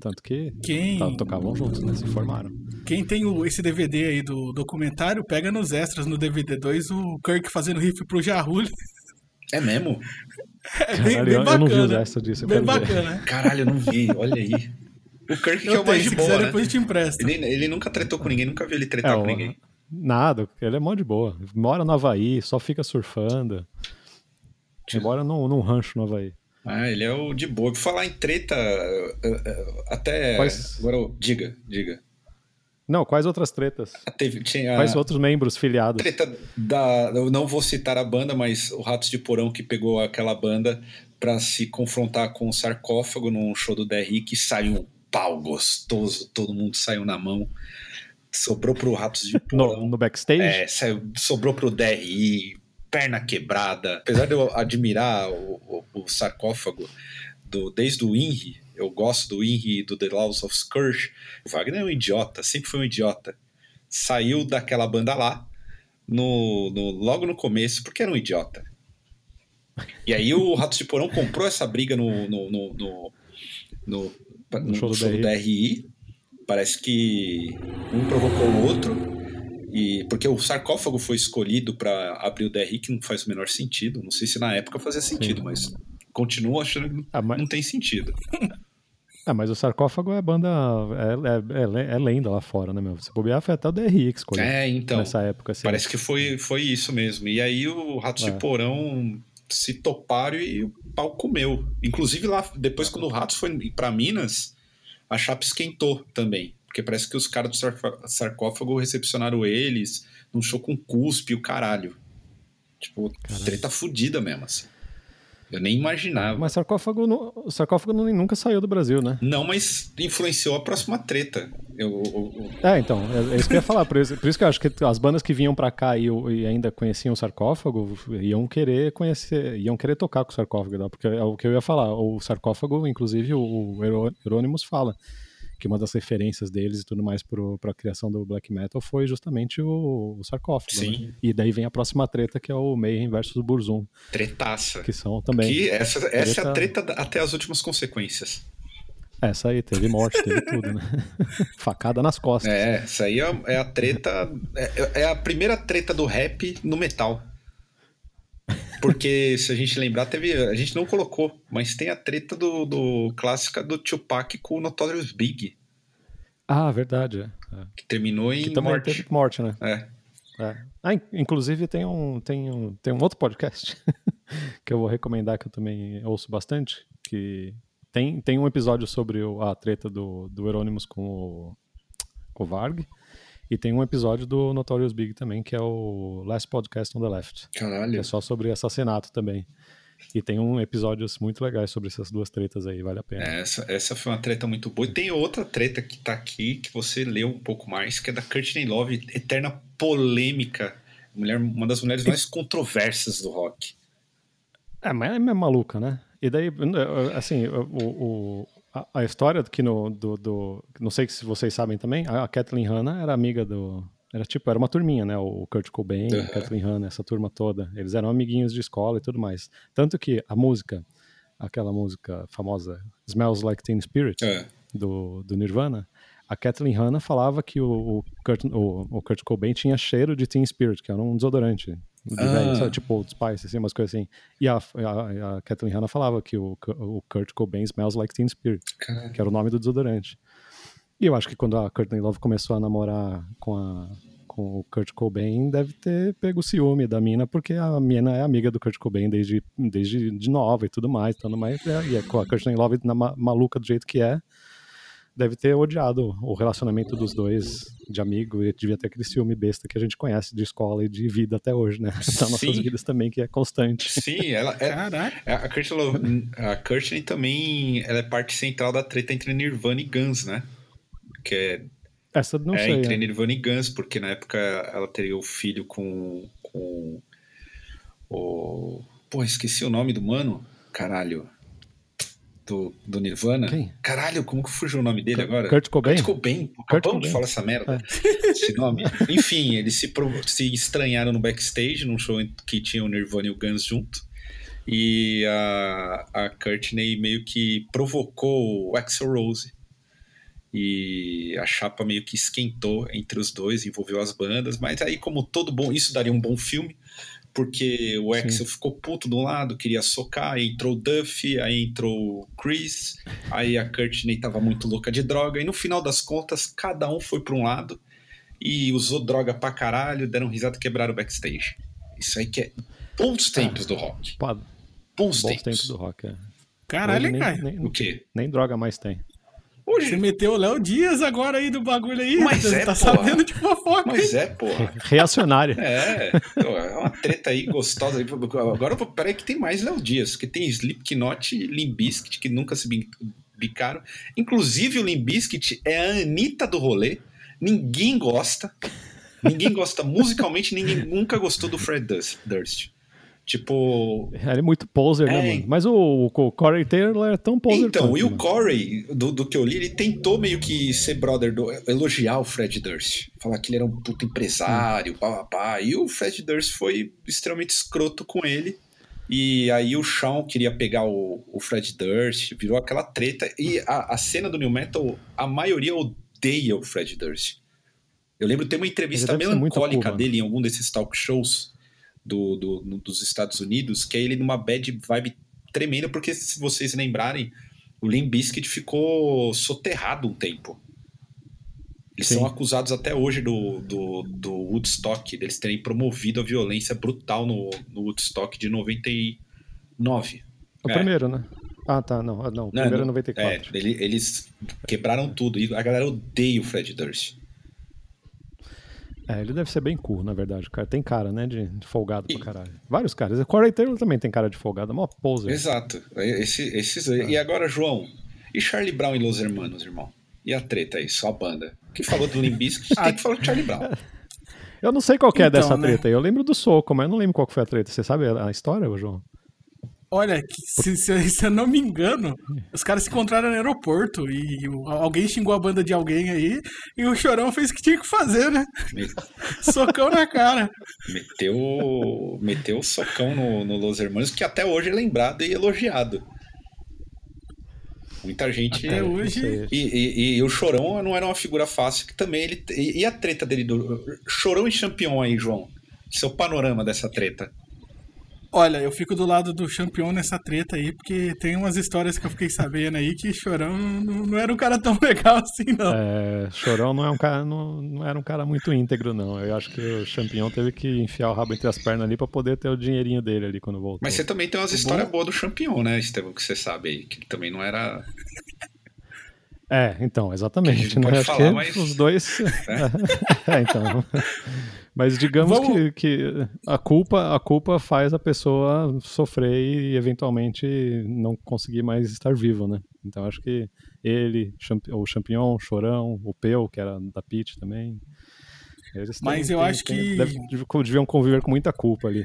Tanto que Quem, tá- tocavam juntos, né, se formaram. quem tem o- esse DVD aí do documentário, pega nos extras no DVD 2 o Kirk fazendo riff pro Jarulho. É mesmo? [laughs] É bem, Caralho, bem eu, eu não vi os bacana. extras disso, Bem ver. bacana. Caralho, eu não vi, olha aí. O Kirk que é o mais de boa, quiser né? depois te empresto. Ele, ele nunca tretou com ninguém, nunca vi ele tretar É, com ninguém. Nada, ele é mó de boa. Mora no Havaí, só fica surfando. Ele mora num, num rancho no Havaí. Ah, ele é o de boa. Por falar em treta, eh, eh, até. Quais... Agora, diga, diga. Não, quais outras tretas? Ah, teve, tinha quais outros membros filiados? Treta da. Eu não vou citar a banda, mas o Ratos de Porão que pegou aquela banda para se confrontar com o sarcófago num show do DRI que saiu um pau gostoso, todo mundo saiu na mão. Sobrou pro Ratos de [laughs] Porão. No, no backstage? É, saiu, sobrou pro DRI, perna quebrada. Apesar de eu admirar o, o, o sarcófago do, desde o INRI, eu gosto do INRI e do The Laws of Scourge. O Wagner é um idiota, sempre foi um idiota. Saiu daquela banda lá, no, no, logo no começo, porque era um idiota. E aí o Ratos de Porão comprou essa briga no, no, no, no, no, no show, do, show do DRI. Parece que um provocou o outro. E porque o sarcófago foi escolhido para abrir o DRI, que não faz o menor sentido. Não sei se na época fazia sentido, Sim. mas continuo achando que ah, mas... não tem sentido. [laughs] Ah, mas o sarcófago é banda. É, é, é, é, lenda lá fora, né, meu? Se bobear, foi até o DRI que escolheu. É, então. Nessa época. Assim. Parece que foi, foi isso mesmo. E aí o Ratos é. de Porão se toparam e o pau comeu. Inclusive lá, depois quando o Ratos foi para Minas, a chapa esquentou também. Porque parece que os caras do sarcófago recepcionaram eles num show com cuspe e o caralho. Tipo, caralho. treta fudida mesmo, assim. Eu nem imaginava. Mas sarcófago, o sarcófago nunca saiu do Brasil, né? Não, mas influenciou a próxima treta. Eu, eu, eu... É, então, é, é, isso que eu ia falar. Por isso, por isso, que eu acho que as bandas que vinham para cá e, e, ainda conheciam o sarcófago iam querer conhecer, iam querer tocar com o sarcófago, porque é o que eu ia falar. O sarcófago, inclusive, o, o fala que uma das referências deles e tudo mais para a criação do black metal foi justamente o, o sarcófago. Sim. Né? E daí vem a próxima treta, que é o Mayhem versus Burzum. Tretaça. Que são também. Que essa, treta... essa é a treta até as últimas consequências. Essa aí, teve morte, teve tudo, né? [laughs] Facada nas costas. É, essa aí é, é a treta. É, é a primeira treta do rap no metal. Porque, se a gente lembrar, teve. A gente não colocou, mas tem a treta do, do clássica do Tupac com o Notorious Big. Ah, verdade. É. Que terminou em que morte. Teve morte, né? É. é. Ah, inclusive tem um, tem um, tem um outro podcast [laughs] que eu vou recomendar que eu também ouço bastante, que tem, tem um episódio sobre o, a treta do, do Euronymous com o, com o Varg. E tem um episódio do Notorious Big também, que é o Last Podcast on the Left. Caralho. Que é só sobre assassinato também. E tem um episódios muito legais sobre essas duas tretas aí, vale a pena. É, essa, essa foi uma treta muito boa. E tem outra treta que tá aqui, que você leu um pouco mais, que é da Courtney Love, eterna polêmica. Mulher, uma das mulheres mais controversas do rock. É, mas é maluca, né? E daí, assim, o, o, a, a, história que no, do, do, Não sei se vocês sabem também, a, a Kathleen Hanna era amiga do. Era tipo, era uma turminha, né? O Kurt Cobain, uhum. a Kathleen Hanna, essa turma toda. Eles eram amiguinhos de escola e tudo mais. Tanto que a música, aquela música famosa, Smells Like Teen Spirit, uhum. do, do Nirvana, a Kathleen Hanna falava que o, o, Kurt, o, o Kurt Cobain tinha cheiro de Teen Spirit, que era um desodorante de ah. velho, sabe? Tipo Old Spice, assim, umas coisas assim. E a, a, a Kathleen Hanna falava que o, o Kurt Cobain smells like Teen Spirit, Caramba. que era o nome do desodorante. E eu acho que quando a Courtney Love começou a namorar com, a, com o Kurt Cobain, deve ter pego ciúme da mina, porque a mina é amiga do Kurt Cobain desde, desde de nova e tudo mais, tudo mais. E é, com a Courtney Love na, maluca do jeito que é, deve ter odiado o relacionamento dos dois de amigo e devia ter aquele ciúme besta que a gente conhece de escola e de vida até hoje, né? Das [laughs] nossas vidas também, que é constante. Sim, [laughs] ela é. Caraca. É, a Kirsten, a Kirsten também ela é parte central da treta entre Nirvana e Guns, né? Que é. Essa não é, sei. Entre é. Nirvana e Guns, porque na época ela teria o filho com. com o. Pô, esqueci o nome do mano. Caralho do, do Nirvana. Quem? Caralho, como que fugiu o nome dele agora? Kurt Cobain? Kurt Cobain. Acabamos de falar essa merda. É. Esse nome. Enfim, eles se, se estranharam no backstage, num show que tinha o Nirvana e o Guns junto. E a, a Courtney meio que provocou o Axel Rose. E a chapa meio que esquentou entre os dois, envolveu as bandas. Mas aí, como todo bom, isso daria um bom filme porque o Axel Sim. ficou puto de um lado, queria socar, aí entrou o Duffy, aí entrou o Chris, aí a Courtney tava muito louca de droga, e no final das contas, cada um foi para um lado e usou droga pra caralho, deram risada e quebraram o backstage. Isso aí que é bons tempos do rock. Pô, bons, bons tempos. tempos do rock, é. Caralho, nem, Caio. Nem, o quê? Nem droga mais tem. Hoje. Você meteu o Léo Dias agora aí do bagulho aí. Mas Você é, tá porra. sabendo de fofoca. Mas é, porra. Reacionária. É, é uma treta aí gostosa. Agora, peraí que tem mais Léo Dias, que tem Slipknot e Limbiskit, que nunca se bicaram. Inclusive o Limbiskit é a Anitta do rolê. Ninguém gosta. Ninguém gosta musicalmente, ninguém nunca gostou do Fred Durst. Tipo. Ele é muito poser, né, É. mano? Mas o, o Corey Taylor é tão poser Então, quanto, e o mano. Corey, do, do que eu li, ele tentou meio que ser brother, do, elogiar o Fred Durst. Falar que ele era um puto empresário, pá, pá, pá. E o Fred Durst foi extremamente escroto com ele. E aí o Shawn queria pegar o, o Fred Durst, virou aquela treta. E a, a cena do New Metal, a maioria odeia o Fred Durst. Eu lembro de ter uma entrevista melancólica cool, dele em algum desses talk shows do, do, dos Estados Unidos, que é ele numa bad vibe tremenda, porque se vocês lembrarem, o Limp Bizkit ficou soterrado um tempo. Eles Sim. são acusados até hoje do, do, do Woodstock, deles terem promovido a violência brutal no, no Woodstock de 99. O É. primeiro, né? Ah, tá. Não, ah, não. O Não, primeiro é não- 94. É, ele- eles quebraram tudo. E a galera odeia o Fred Durst. É, ele deve ser bem cool, na verdade. O cara tem cara, né, de, de folgado E- pra caralho. Vários caras. O Corey Taylor também tem cara de folgado. É mó poser. Exato. Esse, esses, E agora, João, e Charlie Brown e Los Hermanos, irmão? E a treta aí, só a banda? Que falou do Limp Bizkit, [laughs] tem que falar do Charlie Brown. Eu não sei qual que é Então, dessa né? treta aí. Eu lembro do soco, mas eu não lembro qual que foi a treta. Você sabe a história, João? Olha, que se, se- [laughs] se eu não me engano, os caras se encontraram no aeroporto e alguém xingou a banda de alguém aí e o Chorão fez o que tinha que fazer, né? Me- [laughs] Socão na cara. Meteu, meteu o socão no, no Los Hermanos, que até hoje é lembrado e elogiado. Muita gente. Até hoje. E, e- e o Chorão não era uma figura fácil, que também ele. E, e a treta dele do. Chorão e Champion aí, João. Seu panorama dessa treta. Olha, eu fico do lado do campeão nessa treta aí, porque tem umas histórias que eu fiquei sabendo aí que Chorão não, não era um cara tão [laughs] legal assim, não. É, Chorão não, é um cara, não, não era um cara muito íntegro, não. Eu acho que o Champion teve que enfiar o rabo entre as pernas ali pra poder ter o dinheirinho dele ali quando voltou. Mas você também tem umas histórias boas do Champion, né, Estevão? Que você sabe aí, que ele também não era. É, então, exatamente. gente Né? pode Acho falar, que mas- os dois. [laughs] [laughs] é, então. Mas digamos Vamos- que, que a, culpa, a culpa faz a pessoa sofrer e eventualmente não conseguir mais estar vivo, né? Então acho que ele, o Champignon, o Chorão, o Peu, que era da Pit também. Eles Mas eu acho que- deve- deviam conviver com muita culpa ali.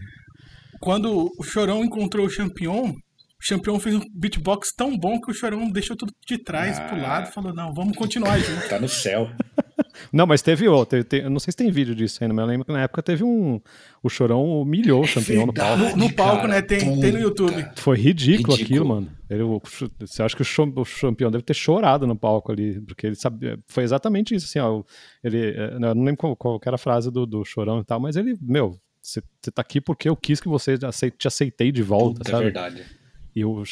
Quando o Chorão encontrou o Champion, o Champion fez um beatbox tão bom que o Chorão deixou tudo de trás, Ah. pro lado, e falou, não, vamos continuar junto. Tá no céu. [laughs] Não, mas teve outro. Tem, eu não sei se tem vídeo disso ainda, mas eu lembro que na época teve um. O Chorão humilhou o Champignon no palco. verdade. No palco, cara, né, tem, tem no. YouTube. Foi ridículo, Ridículo. aquilo, mano. Ele, o- você acha que o, campeão deve ter chorado no palco ali, porque ele sabia. Foi exatamente isso, assim, ó. Ele, eh, eu não lembro qual, qual era a frase do, do chorão e tal, mas ele, meu, você tá aqui porque eu quis que você te aceitei de volta, Puta, é sabe? verdade. E o,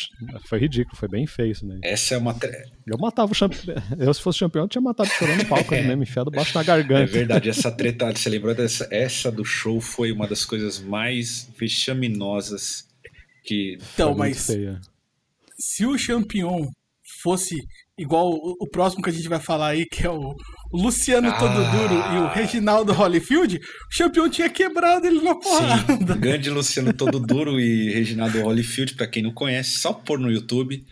foi ridículo, foi bem feio isso, né? Essa é uma. tre- Eu matava o campeão. Eu, se fosse campeão, eu tinha matado o chorão no palco ali mesmo, enfiado baixo na É garganta. verdade, essa treta, você lembrou dessa? Essa do show foi uma das coisas mais vexaminosas que. Então, mas feia. se o Champion fosse igual o, o próximo que a gente vai falar aí, que é o, o Luciano Ah. Todo Duro e o Reginaldo Holyfield, o Champion tinha quebrado ele na Sim, porrada. [laughs] grande Luciano Todo Duro e Reginaldo Holyfield, pra quem não conhece, só pôr no YouTube.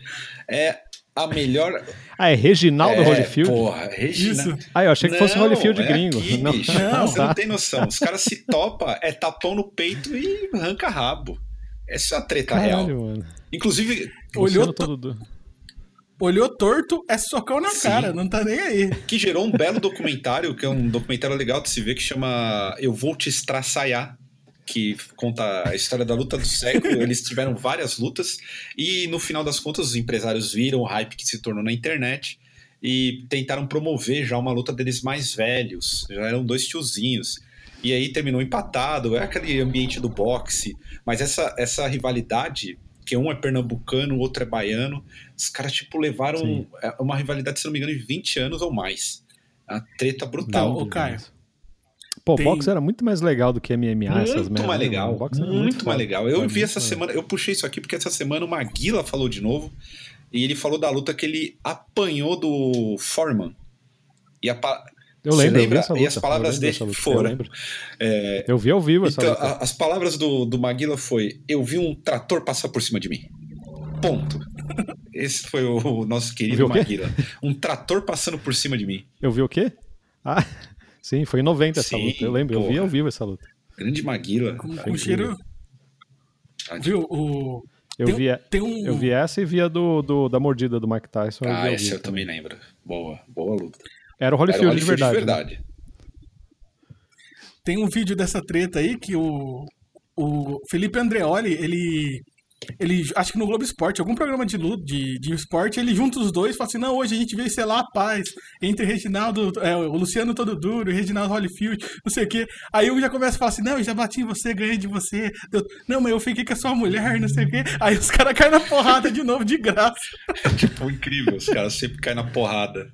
É a melhor. Ah, é Reginaldo é, Holyfield? Porra, Reginaldo. Ah, eu achei que fosse Não, Holyfield é gringo. aqui, não, bicho. Não, [laughs] você tá. não tem noção. Os caras se topa, é tapão no peito e arranca rabo. Essa é a treta real. Caralho, mano. Inclusive, Olhou todo Olhou torto, é socão na Sim. cara, não tá nem aí. que gerou um belo documentário, que é um documentário legal de se ver, que chama Eu Vou Te Estraçaiar, que conta a história da luta do século. [laughs] Eles tiveram várias lutas e, no final das contas, os empresários viram o hype que se tornou na internet e tentaram promover já uma luta deles mais velhos. Já eram dois tiozinhos. E aí terminou empatado, é aquele ambiente do boxe. Mas essa, essa rivalidade, que um é pernambucano, o outro é baiano, os caras, tipo, levaram Sim. é, uma rivalidade, se não me engano, de 20 anos ou mais. A treta brutal. Então, ô, Caio. Pô, tem... box era muito mais legal do que MMA, muito essas Muito mais legal. Muito, muito mais legal. Eu vi essa semana, eu puxei isso aqui porque essa semana o Maguila falou de novo. E ele falou da luta que ele apanhou do Foreman. E a, eu lembro, lembra? Eu e as palavras dele foram. Eu, é, eu vi ao vivo essa então, luta. As palavras do, do Maguila foi: Eu vi um trator passar por cima de mim. Ponto. Esse foi o, nosso querido Maguila. Um trator passando por cima de mim. Eu vi o quê? Ah, [laughs] sim, foi em 90 essa sim, luta. Eu lembro, porra. eu vi ao vivo essa luta. Grande Maguila. Com, com cheiro. Viu? O. Eu, tem, vi, tem um... eu vi essa e vi a do, do, da mordida do Mike Tyson. Ah, essa eu também lembro. Boa, boa luta. Era o Holyfield, Era o Holyfield de verdade. De verdade. Né? Tem um vídeo dessa treta aí que o, o Felipe Andreoli, ele ele, acho que no Globo Esporte, algum programa de de, de esporte, ele junta os dois e fala assim: não, hoje a gente veio selar a paz entre Reginaldo, é, o Luciano Todo Duro e Reginaldo Holyfield, não sei o quê. Aí eu já começo a falar assim: não, eu já bati em você, ganhei de você. Não, mas eu fiquei com a sua mulher, não sei o quê. Aí os caras caem na porrada de novo, de graça. É tipo incrível, os caras sempre caem na porrada.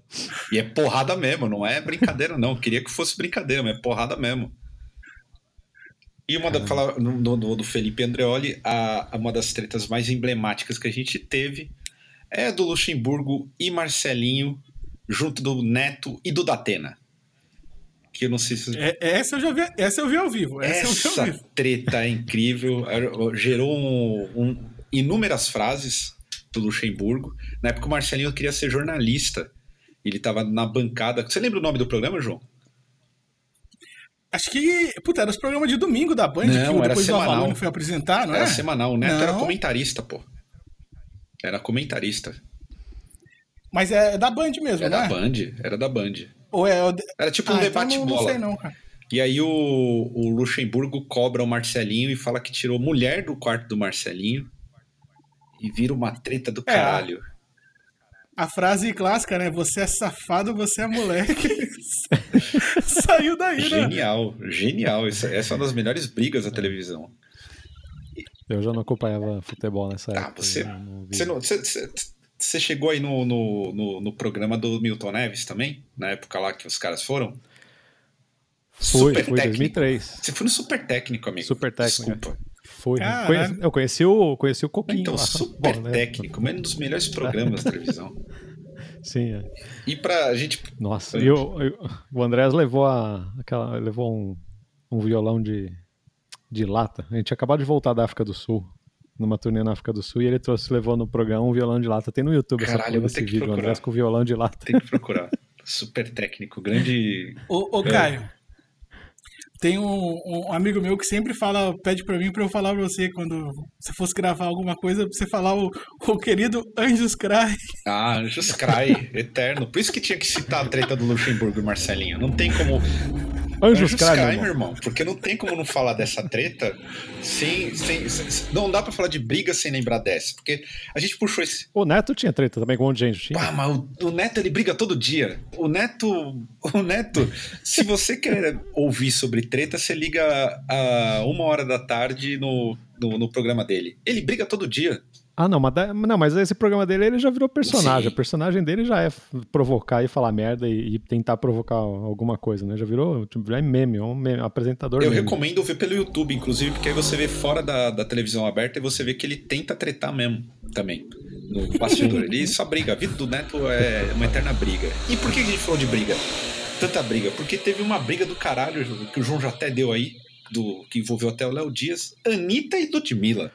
E é porrada mesmo, não é brincadeira, não. Eu queria que fosse brincadeira, mas é porrada mesmo. E uma da, falar do, do, do, Felipe Andreoli, a, uma das tretas mais emblemáticas que a gente teve é do Luxemburgo e Marcelinho, junto do Neto e do Datena. Que eu não sei se. É, essa, eu já vi, essa eu vi ao vivo. Essa, essa vivo. treta é incrível. Gerou um, um, inúmeras frases do Luxemburgo. Na época o Marcelinho queria ser jornalista. Ele estava na bancada. Você lembra o nome do programa, João? Acho que, puta, era os programas de domingo da Band não, que depois semanal. o Avalone foi apresentar, não era? Era semanal. O Neto era comentarista, pô. Era comentarista. Mas é da Band mesmo, é né? Era da Band, era da Band. Ou é... Era tipo um ah, debate então não, bola. Não sei não, cara. E aí o, o Luxemburgo cobra o Marcelinho e fala que tirou mulher do quarto do Marcelinho e vira uma treta do é, caralho a frase clássica, né? Você é safado, você é moleque. [laughs] Saiu daí, né? Genial, genial. Essa é uma das melhores brigas da televisão. Eu já não acompanhava futebol nessa ah, época. Você, você, não, você, você, chegou aí no, no, no, no, programa do Milton Neves também? Na época lá que os caras foram? Foi, super foi técnico. 2003. Você foi no Super Técnico, amigo. Super Técnico. Desculpa. Foi. Conheci, eu conheci o, conheci o Coquinho. Então, lá. [laughs] super Bom, né? técnico, um dos melhores programas da televisão. [laughs] Sim, é. E pra gente. Nossa, e o, o Andrés levou a, aquela, levou um, um violão de, de lata. A gente tinha acabado de voltar da África do Sul, numa turnê na África do Sul, e ele trouxe, levou no programa um violão de lata. Tem no YouTube Caralho, essa, esse vídeo, o Andrés com violão de lata. Tem que procurar. Super técnico, grande. Ô, ô Caio. Tem um, um, amigo meu que sempre fala, pede para mim para eu falar para você quando você fosse gravar alguma coisa, pra você falar o, o querido Anjos Cry. Ah, Anjos Cry, eterno. Por isso que tinha que citar a treta do Luxemburgo e Marcelinho. Não tem como Anjos, Anjos Cry, meu irmão. Porque não tem como não falar dessa treta sem, sem, sem Não dá pra falar de briga sem lembrar dessa. Porque a gente puxou esse. O Neto tinha treta também com um monte de gente. Tinha. Ah, mas o, o, Neto ele briga todo dia. O Neto. O Neto, se você quer ouvir sobre treta, você liga a uma hora da tarde no, no, no programa dele. Ele briga todo dia. Ah, não, mas, não, mas esse programa dele ele já virou personagem. Sim. O personagem dele já é provocar e falar merda e, e, tentar provocar alguma coisa, né? Já virou já é meme, um, meme, um apresentador. Eu meme. recomendo ver pelo YouTube, inclusive, porque aí você vê fora da, da televisão aberta e você vê que ele tenta tretar mesmo também. No [laughs] bastidor. ele só briga. A vida do Neto é uma eterna briga. E por que a gente falou de briga? Tanta briga. Porque teve uma briga do caralho que o João já até deu aí, do, que envolveu até o Léo Dias, Anitta e Ludmilla.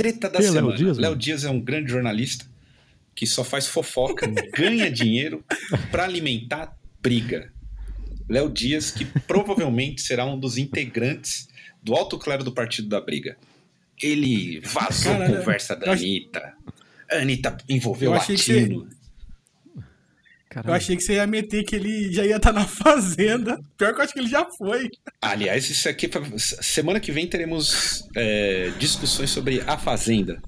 Treta da Quem semana. Léo Dias, Léo Dias é um grande jornalista que só faz fofoca, [laughs] ganha dinheiro para alimentar briga. Léo Dias, que provavelmente será um dos integrantes do alto clero do Partido da Briga. Ele vazou a conversa da Anitta. A Anitta envolveu o latino. Caramba. Eu achei que você ia meter que ele já ia estar tá na fazenda. Pior que eu acho que ele já foi. Aliás, isso aqui. Semana que vem teremos é, discussões sobre a Fazenda.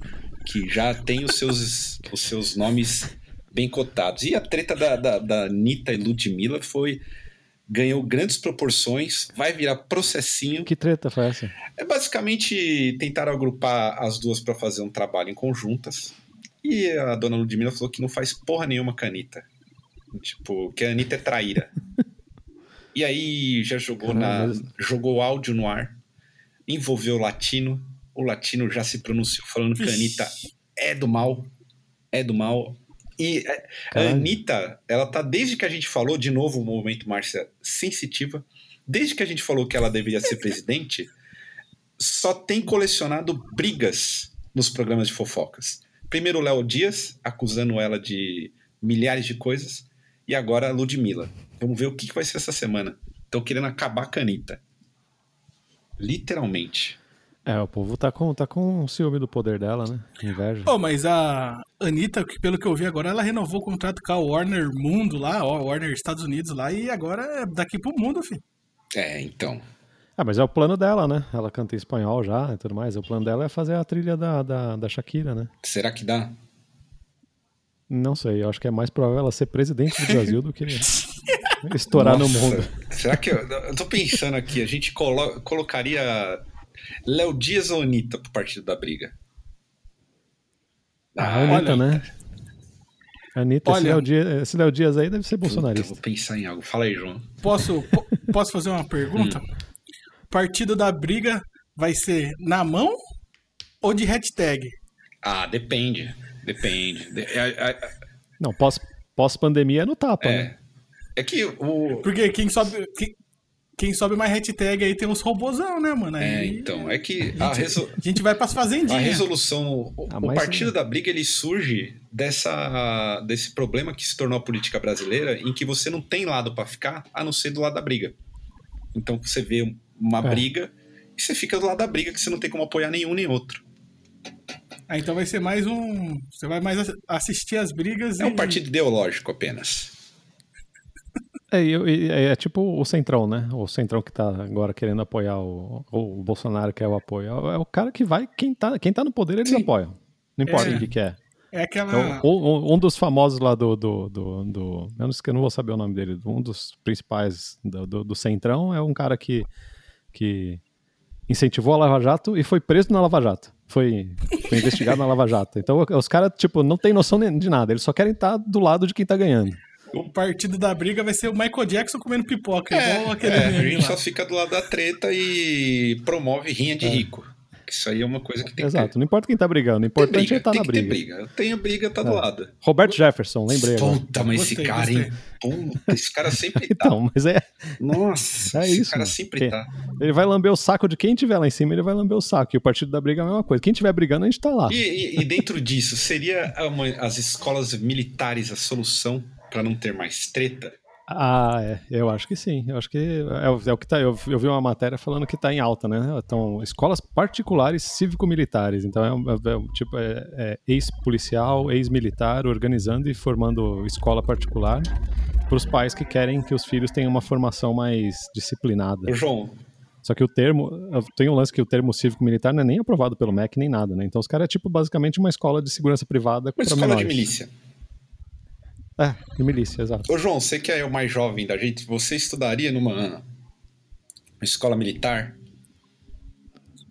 Que já tem os seus, os seus nomes bem cotados. E a treta da, da, da Anitta e Ludmilla foi. Ganhou grandes proporções, vai virar processinho. Que treta foi essa? É basicamente tentar agrupar as duas para fazer um trabalho em conjuntas. E a dona Ludmilla falou que não faz porra nenhuma com a Anitta. Tipo, que a Anitta é traíra. [laughs] E aí já jogou Caramba. na jogou áudio no ar, envolveu o latino, o latino já se pronunciou falando que a Anitta é do mal, é do mal. E é, a Anitta, ela tá desde que a gente falou, de novo o movimento Márcia sensitiva, desde que a gente falou que ela deveria ser presidente, só tem colecionado brigas nos programas de fofocas. Primeiro o Léo Dias, acusando ela de milhares de coisas, e agora a Ludmilla. Vamos ver o que vai ser essa semana. Estão querendo acabar com a Anitta. Literalmente. É, o povo tá com, tá com ciúme do poder dela, né? Inveja. Oh, mas a Anitta, pelo que eu vi agora, ela renovou o contrato com a Warner Mundo lá, ó, Warner Estados Unidos lá, e agora é daqui pro mundo, filho. É, então. Ah, mas é o plano dela, né? Ela canta em espanhol já e tudo mais. O plano dela é fazer a trilha da, da, da Shakira, né? Será que dá? Não sei, eu acho que é mais provável ela ser presidente do Brasil do que [laughs] estourar Nossa, no mundo. Será que eu, eu tô pensando aqui, a gente colo, colocaria Léo Dias ou Anitta pro partido da briga? Ah, ah Anitta, né? Anitta, olha, esse, Léo Dias, esse Léo Dias aí deve ser bolsonarista. vou pensar em algo. Fala aí, João. Posso, posso fazer uma pergunta? Hum. Partido da briga vai ser na mão ou de hashtag? Ah, depende. Depende. De, a, a, Não, pós, pós-pandemia é no tapa, é. né? É que o. Porque quem sobe. Quem, quem sobe mais hashtag aí tem uns robôzão, né, mano? Aí, é, então. É que a, gente, resol... a gente vai pras fazendinhas. A resolução. O, ah, o partido sim. da briga ele surge dessa, desse problema que se tornou a política brasileira, em que você não tem lado para ficar, a não ser do lado da briga. Então você vê uma é. briga e você fica do lado da briga, que você não tem como apoiar nenhum nem outro. Ah, então vai ser mais um. Você vai mais assistir as brigas. É e... um partido ideológico apenas. É, é, é, tipo o Centrão, né? O Centrão que tá agora querendo apoiar o, o Bolsonaro, que é o apoio. É o cara que vai, quem tá, quem tá no poder, eles Sim. apoiam. Não importa é, o que, que é. É aquela. Então, um, um, dos famosos lá do. do, do, do eu, não, eu não vou saber o nome dele. Um dos principais do, do, do Centrão é um cara que, que incentivou a Lava Jato e foi preso na Lava Jato. Foi, foi investigado na Lava Jato. Então os caras, tipo, não tem noção de nada. Eles só querem estar do lado de quem tá ganhando. O partido da briga vai ser o Michael Jackson comendo pipoca, é, igual aquele é, A gente lá. só fica do lado da treta e promove rinha de é. rico. Isso aí é uma coisa que tem Exato, que ter. não importa quem tá brigando, o importante briga, é estar tá na briga. briga. Eu tenho briga, tá é. do lado. Roberto Jefferson, lembrei. Puta, mas gostei, esse cara, gostei. hein? Puta, esse cara sempre [laughs] tá. então, mas é. Nossa, é esse isso, cara mano. sempre tá. Ele vai lamber o saco de quem tiver lá em cima, ele vai lamber o saco. E o partido da briga é a mesma coisa. Quem tiver brigando, a gente tá lá. E, e, e dentro disso, seria uma, as escolas militares a solução para não ter mais treta? Ah, é, eu acho que sim. Eu acho que é, é o que tá. Eu, eu, vi uma matéria falando que está em alta, né? Então, escolas particulares cívico-militares. Então, é, é, é tipo é, é, ex-policial, ex-militar organizando e formando escola particular para os pais que querem que os filhos tenham uma formação mais disciplinada. João. Só que o termo, tem um lance que o termo cívico-militar não é nem aprovado pelo MEC nem nada, né? Então os caras é tipo basicamente uma escola de segurança privada menores. Uma escola de milícia. É, de milícia, exato. Ô João, você que é o mais jovem da gente, você estudaria numa uma escola militar?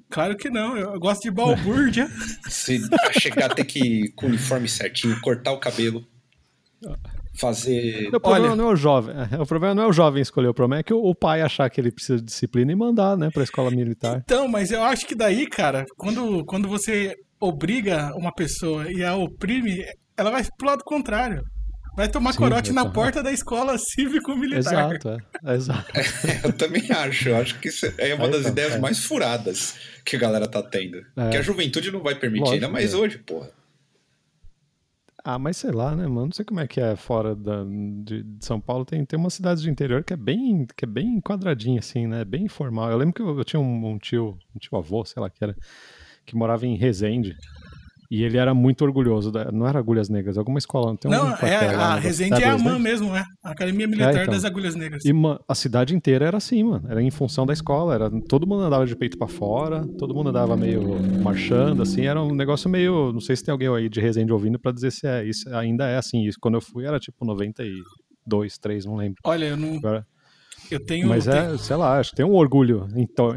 Claro que não, eu gosto de balbúrdia. [laughs] Se chegar a ter que ir com o uniforme certinho, cortar o cabelo, fazer. O problema Olha... não é o jovem. É, o problema não é o jovem escolher, o problema é que o pai achar que ele precisa de disciplina e mandar, né, pra escola militar. Então, mas eu acho que daí, cara, quando, quando você obriga uma pessoa e a oprime, ela vai pro lado contrário. Vai tomar Sim, corote na porta da escola cívico-militar. Exato, é. exato. [laughs] É, eu também acho. Eu acho que isso é uma das então, ideias é. mais furadas que a galera tá tendo. É. Que a juventude não vai permitir, Lógico, ainda mais hoje, porra. Ah, mas sei lá, né, mano? Não sei como é que é fora da, de, de, São Paulo. Tem, tem uma cidade de interior que é bem que é bem quadradinha, assim, né? Bem informal. Eu lembro que eu, eu tinha um, um, tio, um tio avô, sei lá que era, que morava em Resende. E ele era muito orgulhoso. Da, não era Agulhas Negras, alguma escola. Tem não, um é, a Resende é a MAN mesmo, é. A Academia Militar é, então. das Agulhas Negras. E a cidade inteira era assim, mano. Era em função da escola. Era, todo mundo andava de peito para fora, todo mundo andava meio marchando, assim. Era um negócio meio. Não sei se tem alguém aí de Resende ouvindo para dizer se é isso. Ainda é assim. Isso. Quando eu fui era tipo 92, 3, não lembro. Olha, eu não. Agora, eu tenho. Mas é, sei lá, acho que tem um orgulho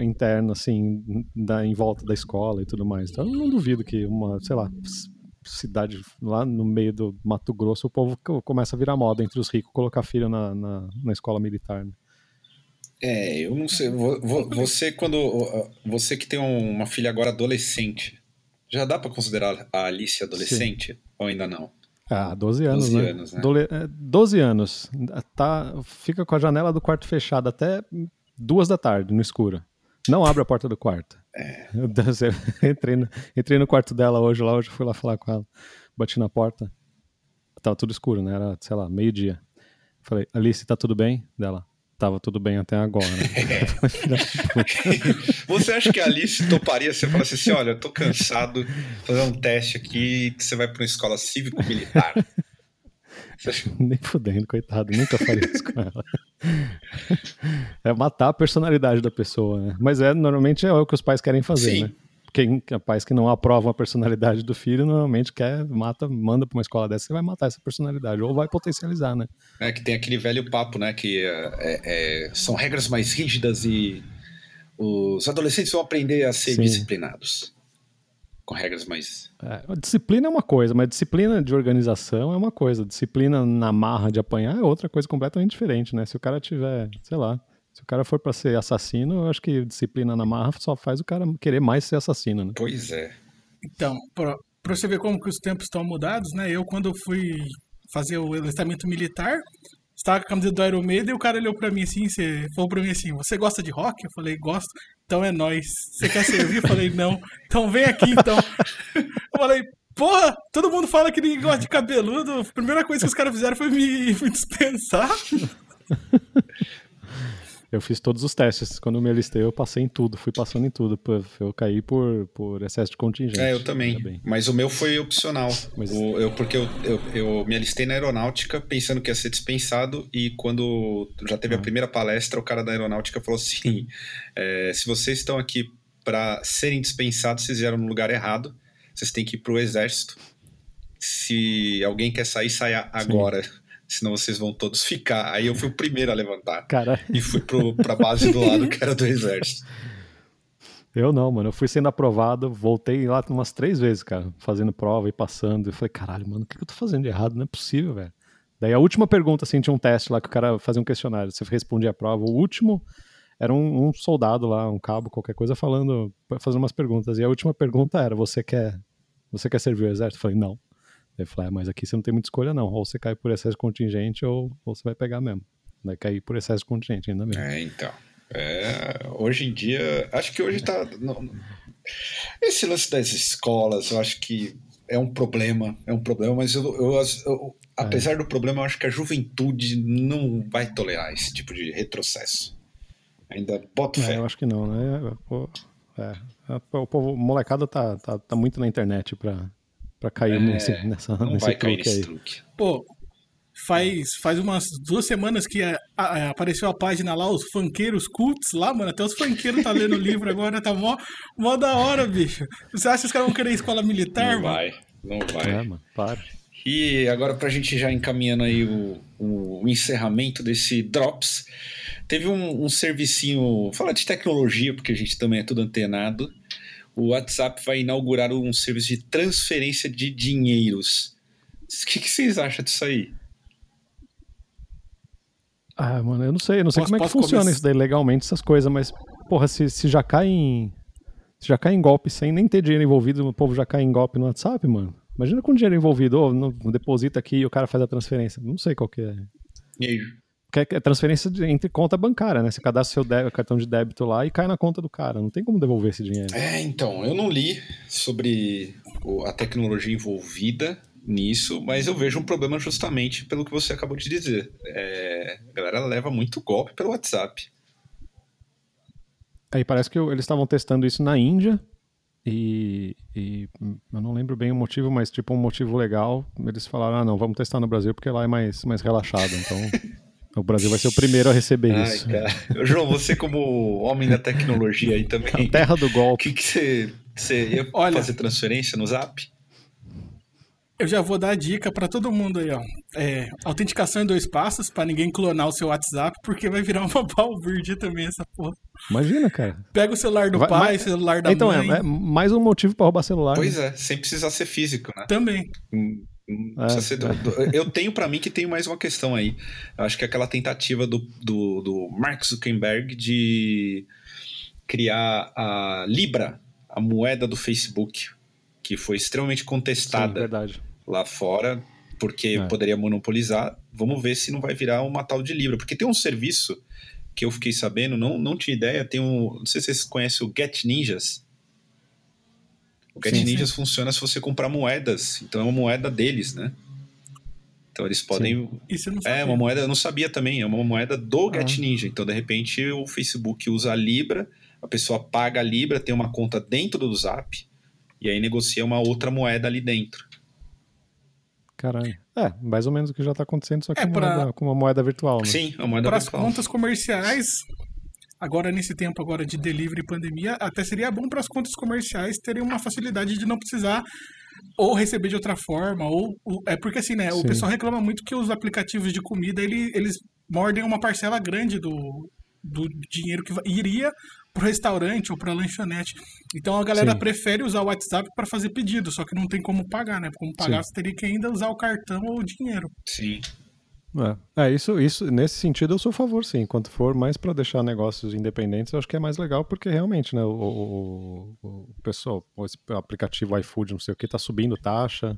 interno, assim, da, em volta da escola e tudo mais. Então eu não duvido que uma, sei lá, cidade lá no meio do Mato Grosso, o povo começa a virar moda entre os ricos colocar filho na, na, na escola militar. Né? É, eu não sei. Você, quando. Você que tem uma filha agora adolescente, já dá para considerar a Alice adolescente? Sim. Ou ainda não? Ah, 12 anos, 12 né? Anos, né? Dole... 12 é, anos. Tá, fica com a janela do quarto fechada até duas da tarde, no escuro. Não abre a porta do quarto. É. [laughs] Eu entrei, no, entrei no quarto dela hoje lá, hoje fui lá falar com ela. Bati na porta. Tava tudo escuro, né? Era, sei lá, meio-dia. Falei, Alice, tá tudo bem? Dela, tava tudo bem até agora. [laughs] você acha que a Alice toparia você falasse assim: olha, eu tô cansado, fazer um teste aqui, você vai para uma escola cívico-militar? Nem fudendo, coitado, nunca faria isso com ela. É matar a personalidade da pessoa, né? Mas é, normalmente é o que os pais querem fazer, Sim. né? Quem é pais que não aprovam a personalidade do filho normalmente quer, mata, manda para uma escola dessa, você vai matar essa personalidade, ou vai potencializar, né? É que tem aquele velho papo, né? Que é, é, são regras mais rígidas e os adolescentes vão aprender a ser Sim. disciplinados. Com regras mais. É, disciplina é uma coisa, mas disciplina de organização é uma coisa. Disciplina na marra de apanhar é outra coisa completamente diferente, né? Se o cara tiver, sei lá, se o cara for para ser assassino, eu acho que disciplina na marra só faz o cara querer mais ser assassino, né? Pois é. Então, para você ver como que os tempos estão mudados, né? Eu, quando fui fazer o alistamento militar, estava com a camisa do Iron Maiden e o cara olhou para mim assim, você falou para mim assim, você gosta de rock? Eu falei, gosto. Então é nós. Você quer servir? Eu falei, não. Então vem aqui, então. [laughs] Eu falei, porra, todo mundo fala que ninguém gosta de cabeludo. A primeira coisa que os caras fizeram foi me, [laughs] me dispensar. [laughs] Eu fiz todos os testes. Quando eu me alistei, eu passei em tudo, fui passando em tudo. Eu caí por, por excesso de contingente. É, eu também. Mas o meu foi opcional. Mas... O, eu, porque eu, eu, eu, me alistei na aeronáutica pensando que ia ser dispensado, e quando já teve ah. a primeira palestra, o cara da aeronáutica falou assim: é, se vocês estão aqui para serem dispensados, vocês vieram no lugar errado, vocês têm que ir pro exército. Se alguém quer sair, saia agora. Sim senão vocês vão todos ficar. Aí eu fui o primeiro a levantar. Cara. E fui pro, pra base do lado que era do exército. Eu não, mano. Eu fui sendo aprovado, voltei lá umas três vezes, cara, fazendo prova e passando. Eu falei, caralho, mano, o que eu tô fazendo de errado? Não é possível, velho. Daí a última pergunta, assim, tinha um teste lá que o cara fazia um questionário. Você respondia a prova. O último era um, um, soldado lá, um cabo, qualquer coisa, falando, fazendo umas perguntas. E a última pergunta era: Você quer, você quer servir o exército? Eu falei, não. Ele falou, ah, mas aqui você não tem muita escolha não, ou você cai por excesso contingente ou, ou você vai pegar mesmo. Vai cair por excesso contingente ainda mesmo. É, então. É, hoje em dia, acho que hoje tá... Não, esse lance das escolas, eu acho que é um problema, é um problema, mas eu, eu, eu apesar é. do problema, eu acho que a juventude não vai tolerar esse tipo de retrocesso. Ainda bota é, fé. eu acho que não, né? É, o povo, molecada tá, tá, tá muito na internet pra, para cair é, nesse, nessa, não nesse vai cair nesse truque. Pô, faz, faz umas duas semanas que a, a, apareceu a página lá, os funkeiros cults lá, mano. Até os funkeiros tá lendo o livro agora, tá mó, mó da hora, bicho. Você acha que os caras vão querer escola militar, não mano? vai, não vai. É, mano, para. E agora, pra gente já encaminhando aí o, o encerramento desse Drops, teve um, um servicinho, fala de tecnologia, porque a gente também é tudo antenado, o WhatsApp vai inaugurar um serviço de transferência de dinheiros. O que, que vocês acham disso aí? Ah, mano, eu não sei, eu não sei posso, como é que funciona começar? isso daí legalmente, essas coisas, mas, porra, se, se já cai em. Se já cai em golpe sem nem ter dinheiro envolvido, o povo já cai em golpe no WhatsApp, mano. Imagina com dinheiro envolvido, ou no, deposita aqui e o cara faz a transferência. Não sei qual que é. E aí, é transferência de, entre conta bancária, né? Você cadastra seu cartão de débito lá e cai na conta do cara. Não tem como devolver esse dinheiro. É, então, eu não li sobre a tecnologia envolvida nisso, mas eu vejo um problema justamente pelo que você acabou de dizer. É, a galera leva muito golpe pelo WhatsApp. Aí parece que eles estavam testando isso na Índia e, e, eu não lembro bem o motivo, mas tipo um motivo legal, eles falaram, ah não, vamos testar no Brasil porque lá é mais, mais relaxado, então [laughs] O Brasil vai ser o primeiro a receber Ai, isso. Cara. João, você como homem da tecnologia aí também. A terra do golpe. O que, que você, você ia Olha, fazer transferência no Zap? Eu já vou dar a dica para todo mundo aí, ó. É, autenticação em dois passos, para ninguém clonar o seu WhatsApp, porque vai virar uma [laughs] balbúrdia também essa porra. Imagina, cara. Pega o celular do vai, pai, mas, celular da então, mãe. Então, é, é, mais um motivo para roubar celular. Pois né? é, sem precisar ser físico, né? Também. Hum, É, do, do, eu tenho para mim que tem mais uma questão aí. Eu acho que é aquela tentativa do, do, do Mark Zuckerberg de criar a Libra, a moeda do Facebook, que foi extremamente contestada Sim, lá fora, porque é. poderia monopolizar. Vamos ver se não vai virar uma tal de Libra. Porque tem um serviço que eu fiquei sabendo, não, não tinha ideia, tem um. Não sei se vocês conhecem o Get Ninjas. O Get sim, Ninjas sim. funciona se você comprar moedas. Então é uma moeda deles, né? Então eles podem. Isso não sabia. É uma moeda, eu não sabia também, é uma moeda do ah. Get Ninja. Então, de repente, o Facebook usa a Libra, a pessoa paga a Libra, tem uma conta dentro do Zap, e aí negocia uma outra moeda ali dentro. Caralho. É, mais ou menos o que já está acontecendo, só que é pra... moeda, com uma moeda virtual, né? Sim, a moeda pra virtual. Para as contas comerciais, agora nesse tempo agora de delivery e pandemia, até seria bom para as contas comerciais terem uma facilidade de não precisar ou receber de outra forma, ou, ou é porque assim, né, Sim. o pessoal reclama muito que os aplicativos de comida, ele, eles mordem uma parcela grande do, do dinheiro que iria pro restaurante ou pra lanchonete. Então a galera Sim. prefere usar o WhatsApp para fazer pedido, só que não tem como pagar, né? Como pagar, Sim. você teria que ainda usar o cartão ou o dinheiro. Sim. É, é, isso, isso, nesse sentido eu sou a favor, sim. Enquanto for mais para deixar negócios independentes, eu acho que é mais legal, porque realmente, né, o, o, o pessoal, o aplicativo iFood, não sei o que, tá subindo taxa,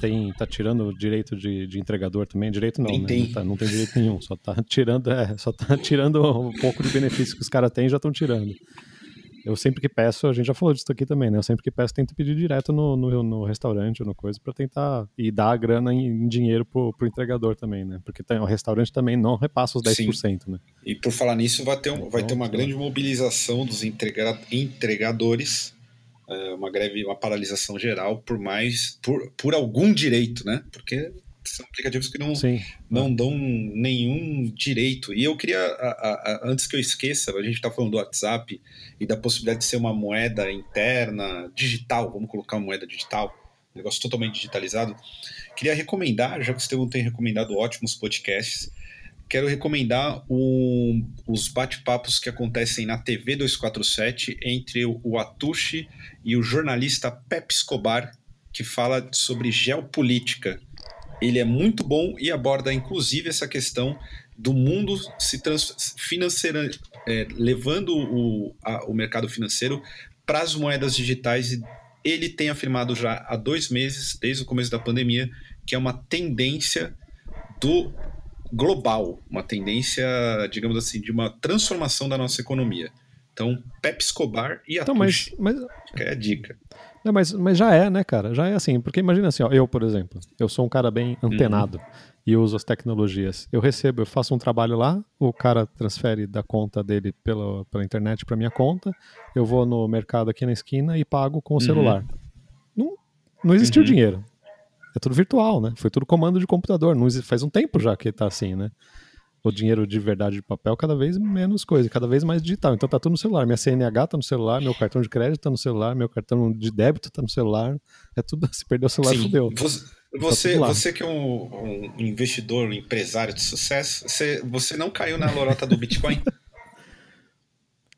tem, tá tirando o direito de, de entregador também, direito não, né? Não, tá, não, tem direito nenhum, só tá tirando, é, só tá [laughs] tirando um pouco de benefício que os caras têm já estão tirando. Eu sempre que peço, a gente já falou disso aqui também, né? Eu sempre que peço, tento pedir direto no, no, no restaurante ou no coisa para tentar e dar a grana em, em, dinheiro pro, pro entregador também, né? Porque tem, o restaurante também não repassa os 10%, Sim. né? E por falar nisso, vai ter, um, vai ter uma então, grande mobilização dos entrega, entregadores, é, uma greve, uma paralisação geral por mais, por, por algum direito, né? Porque são aplicativos que não, Sim. não dão nenhum direito. E eu queria, a, a, antes que eu esqueça, a gente está falando do WhatsApp e da possibilidade de ser uma moeda interna, digital, vamos colocar uma moeda digital, um negócio totalmente digitalizado. Queria recomendar, já que o Estevão tem recomendado ótimos podcasts, quero recomendar um, os bate-papos que acontecem na TV 247 entre o Atushi e o jornalista Pepe Escobar, que fala sobre geopolítica ele é muito bom e aborda inclusive essa questão do mundo se financeira, é, levando o, a, o mercado financeiro para as moedas digitais. E ele tem afirmado já há dois meses, desde o começo da pandemia, que é uma tendência do global, uma tendência, digamos assim, de uma transformação da nossa economia. Então, Pep Escobar e a então, mas, mas... é a dica. Não, mas, mas já é, né, cara? Já é assim. Porque imagina assim, ó, eu, por exemplo, eu sou um cara bem uhum. antenado uhum. e uso as tecnologias. Eu recebo, eu faço um trabalho lá, o cara transfere da conta dele pela, pela internet para minha conta, eu vou no mercado aqui na esquina e pago com o uhum. celular. Não, não existiu uhum. dinheiro. É tudo virtual, né? Foi tudo comando de computador. Não faz um tempo já que tá assim, né? O dinheiro de verdade de papel cada vez menos coisa, cada vez mais digital. Então tá tudo no celular. Minha CNH tá no celular, meu cartão de crédito tá no celular, meu cartão de débito tá no celular. É tudo. [laughs] Se perder o celular, Sim. fudeu. Você, você, tá você que é um, um, investidor, um empresário de sucesso, você, você não caiu na lorota do Bitcoin? [laughs]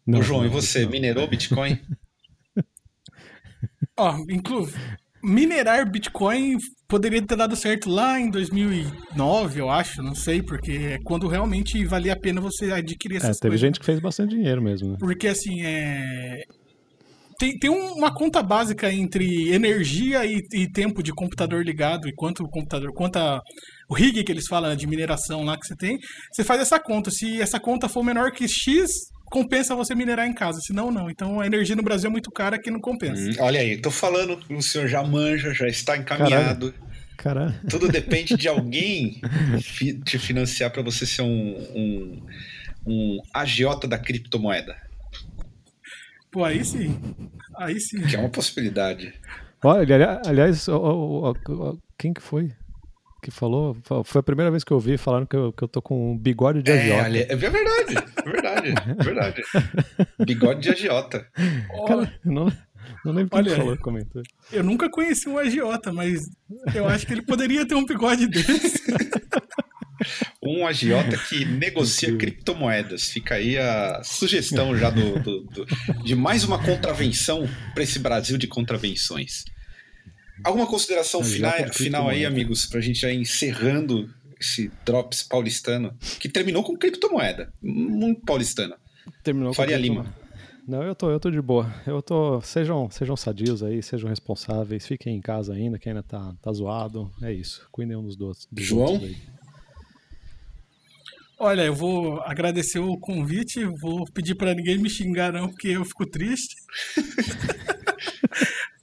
Não, Ô, João, não, e você, não. minerou Bitcoin? [laughs] Ó, oh, inclusive, minerar Bitcoin poderia ter dado certo lá em 2009, eu acho, não sei, porque é quando realmente valia a pena você adquirir essas é, teve coisas. gente que fez bastante dinheiro mesmo, né? Porque assim, é... Tem, tem uma conta básica entre energia e, e tempo de computador ligado e quanto o computador, quanto a, o rig que eles falam de mineração lá que você tem, você faz essa conta. Se essa conta for menor que X, compensa você minerar em casa, senão não. Então a energia no Brasil é muito cara que não compensa. Hum, olha aí, tô falando, o senhor já manja, já está encaminhado. Caralho. Tudo [laughs] depende de alguém te financiar para você ser um, um, um agiota da criptomoeda. Pô, aí sim. Aí sim. Que é uma possibilidade. Olha, aliás, quem que foi? Que falou. Foi a primeira vez que eu ouvi falando que eu, que eu tô com um bigode de agiota. É, é verdade, é verdade, é verdade. [laughs] Bigode de agiota. Cara, não, não lembro quem Olha, falou, comentou. Eu nunca conheci um agiota, mas eu acho que ele poderia ter um bigode desse. [laughs] um agiota que negocia criptomoedas. Fica aí a sugestão já do, do, do de mais uma contravenção para esse Brasil de contravenções. Alguma consideração final, final aí, amigos, pra gente já ir encerrando esse Drops paulistano, que terminou com criptomoeda. Muito paulistana. Terminou Faria Lima. Não, eu tô, eu tô de boa. Eu tô. Sejam, sejam sadios aí, sejam responsáveis, fiquem em casa ainda, que ainda tá, tá zoado. É isso. Cuidem um dos dois. Dos João? Olha, eu vou agradecer o convite, vou pedir para ninguém me xingar não, porque eu fico triste. [laughs]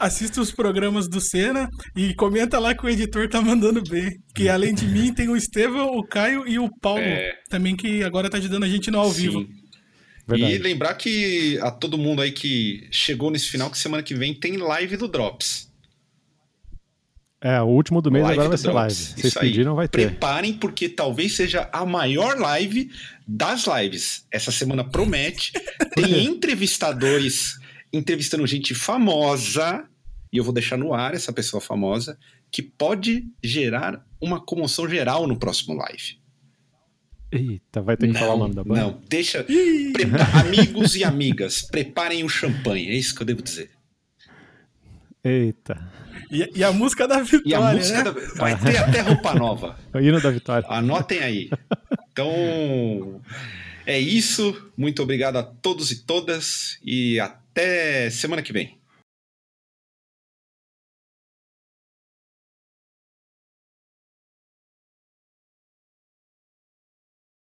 Assista os programas do Senna e comenta lá que o editor tá mandando bem. Que além de mim tem o Estevão, o Caio e o Paulo é... também, que agora tá ajudando a gente no ao Sim. vivo. Verdade. E lembrar que a todo mundo aí que chegou nesse final, que semana que vem tem live do Drops. É, o último do mês live agora vai ser live. Vocês pediram, vai ter. Preparem, porque talvez seja a maior live das lives. Essa semana promete. [laughs] Tem entrevistadores entrevistando gente famosa, e eu vou deixar no ar essa pessoa famosa, que pode gerar uma comoção geral no próximo live. Eita, vai ter que não, falar o nome da banda? Não, deixa. amigos e amigas, preparem o champanhe, é isso que eu devo dizer. Eita. E, e a música da vitória. E a música né? da, vai ter até roupa nova. [laughs] O hino da vitória. Anotem aí. Então, é isso. Muito obrigado a todos e todas. E até semana que vem.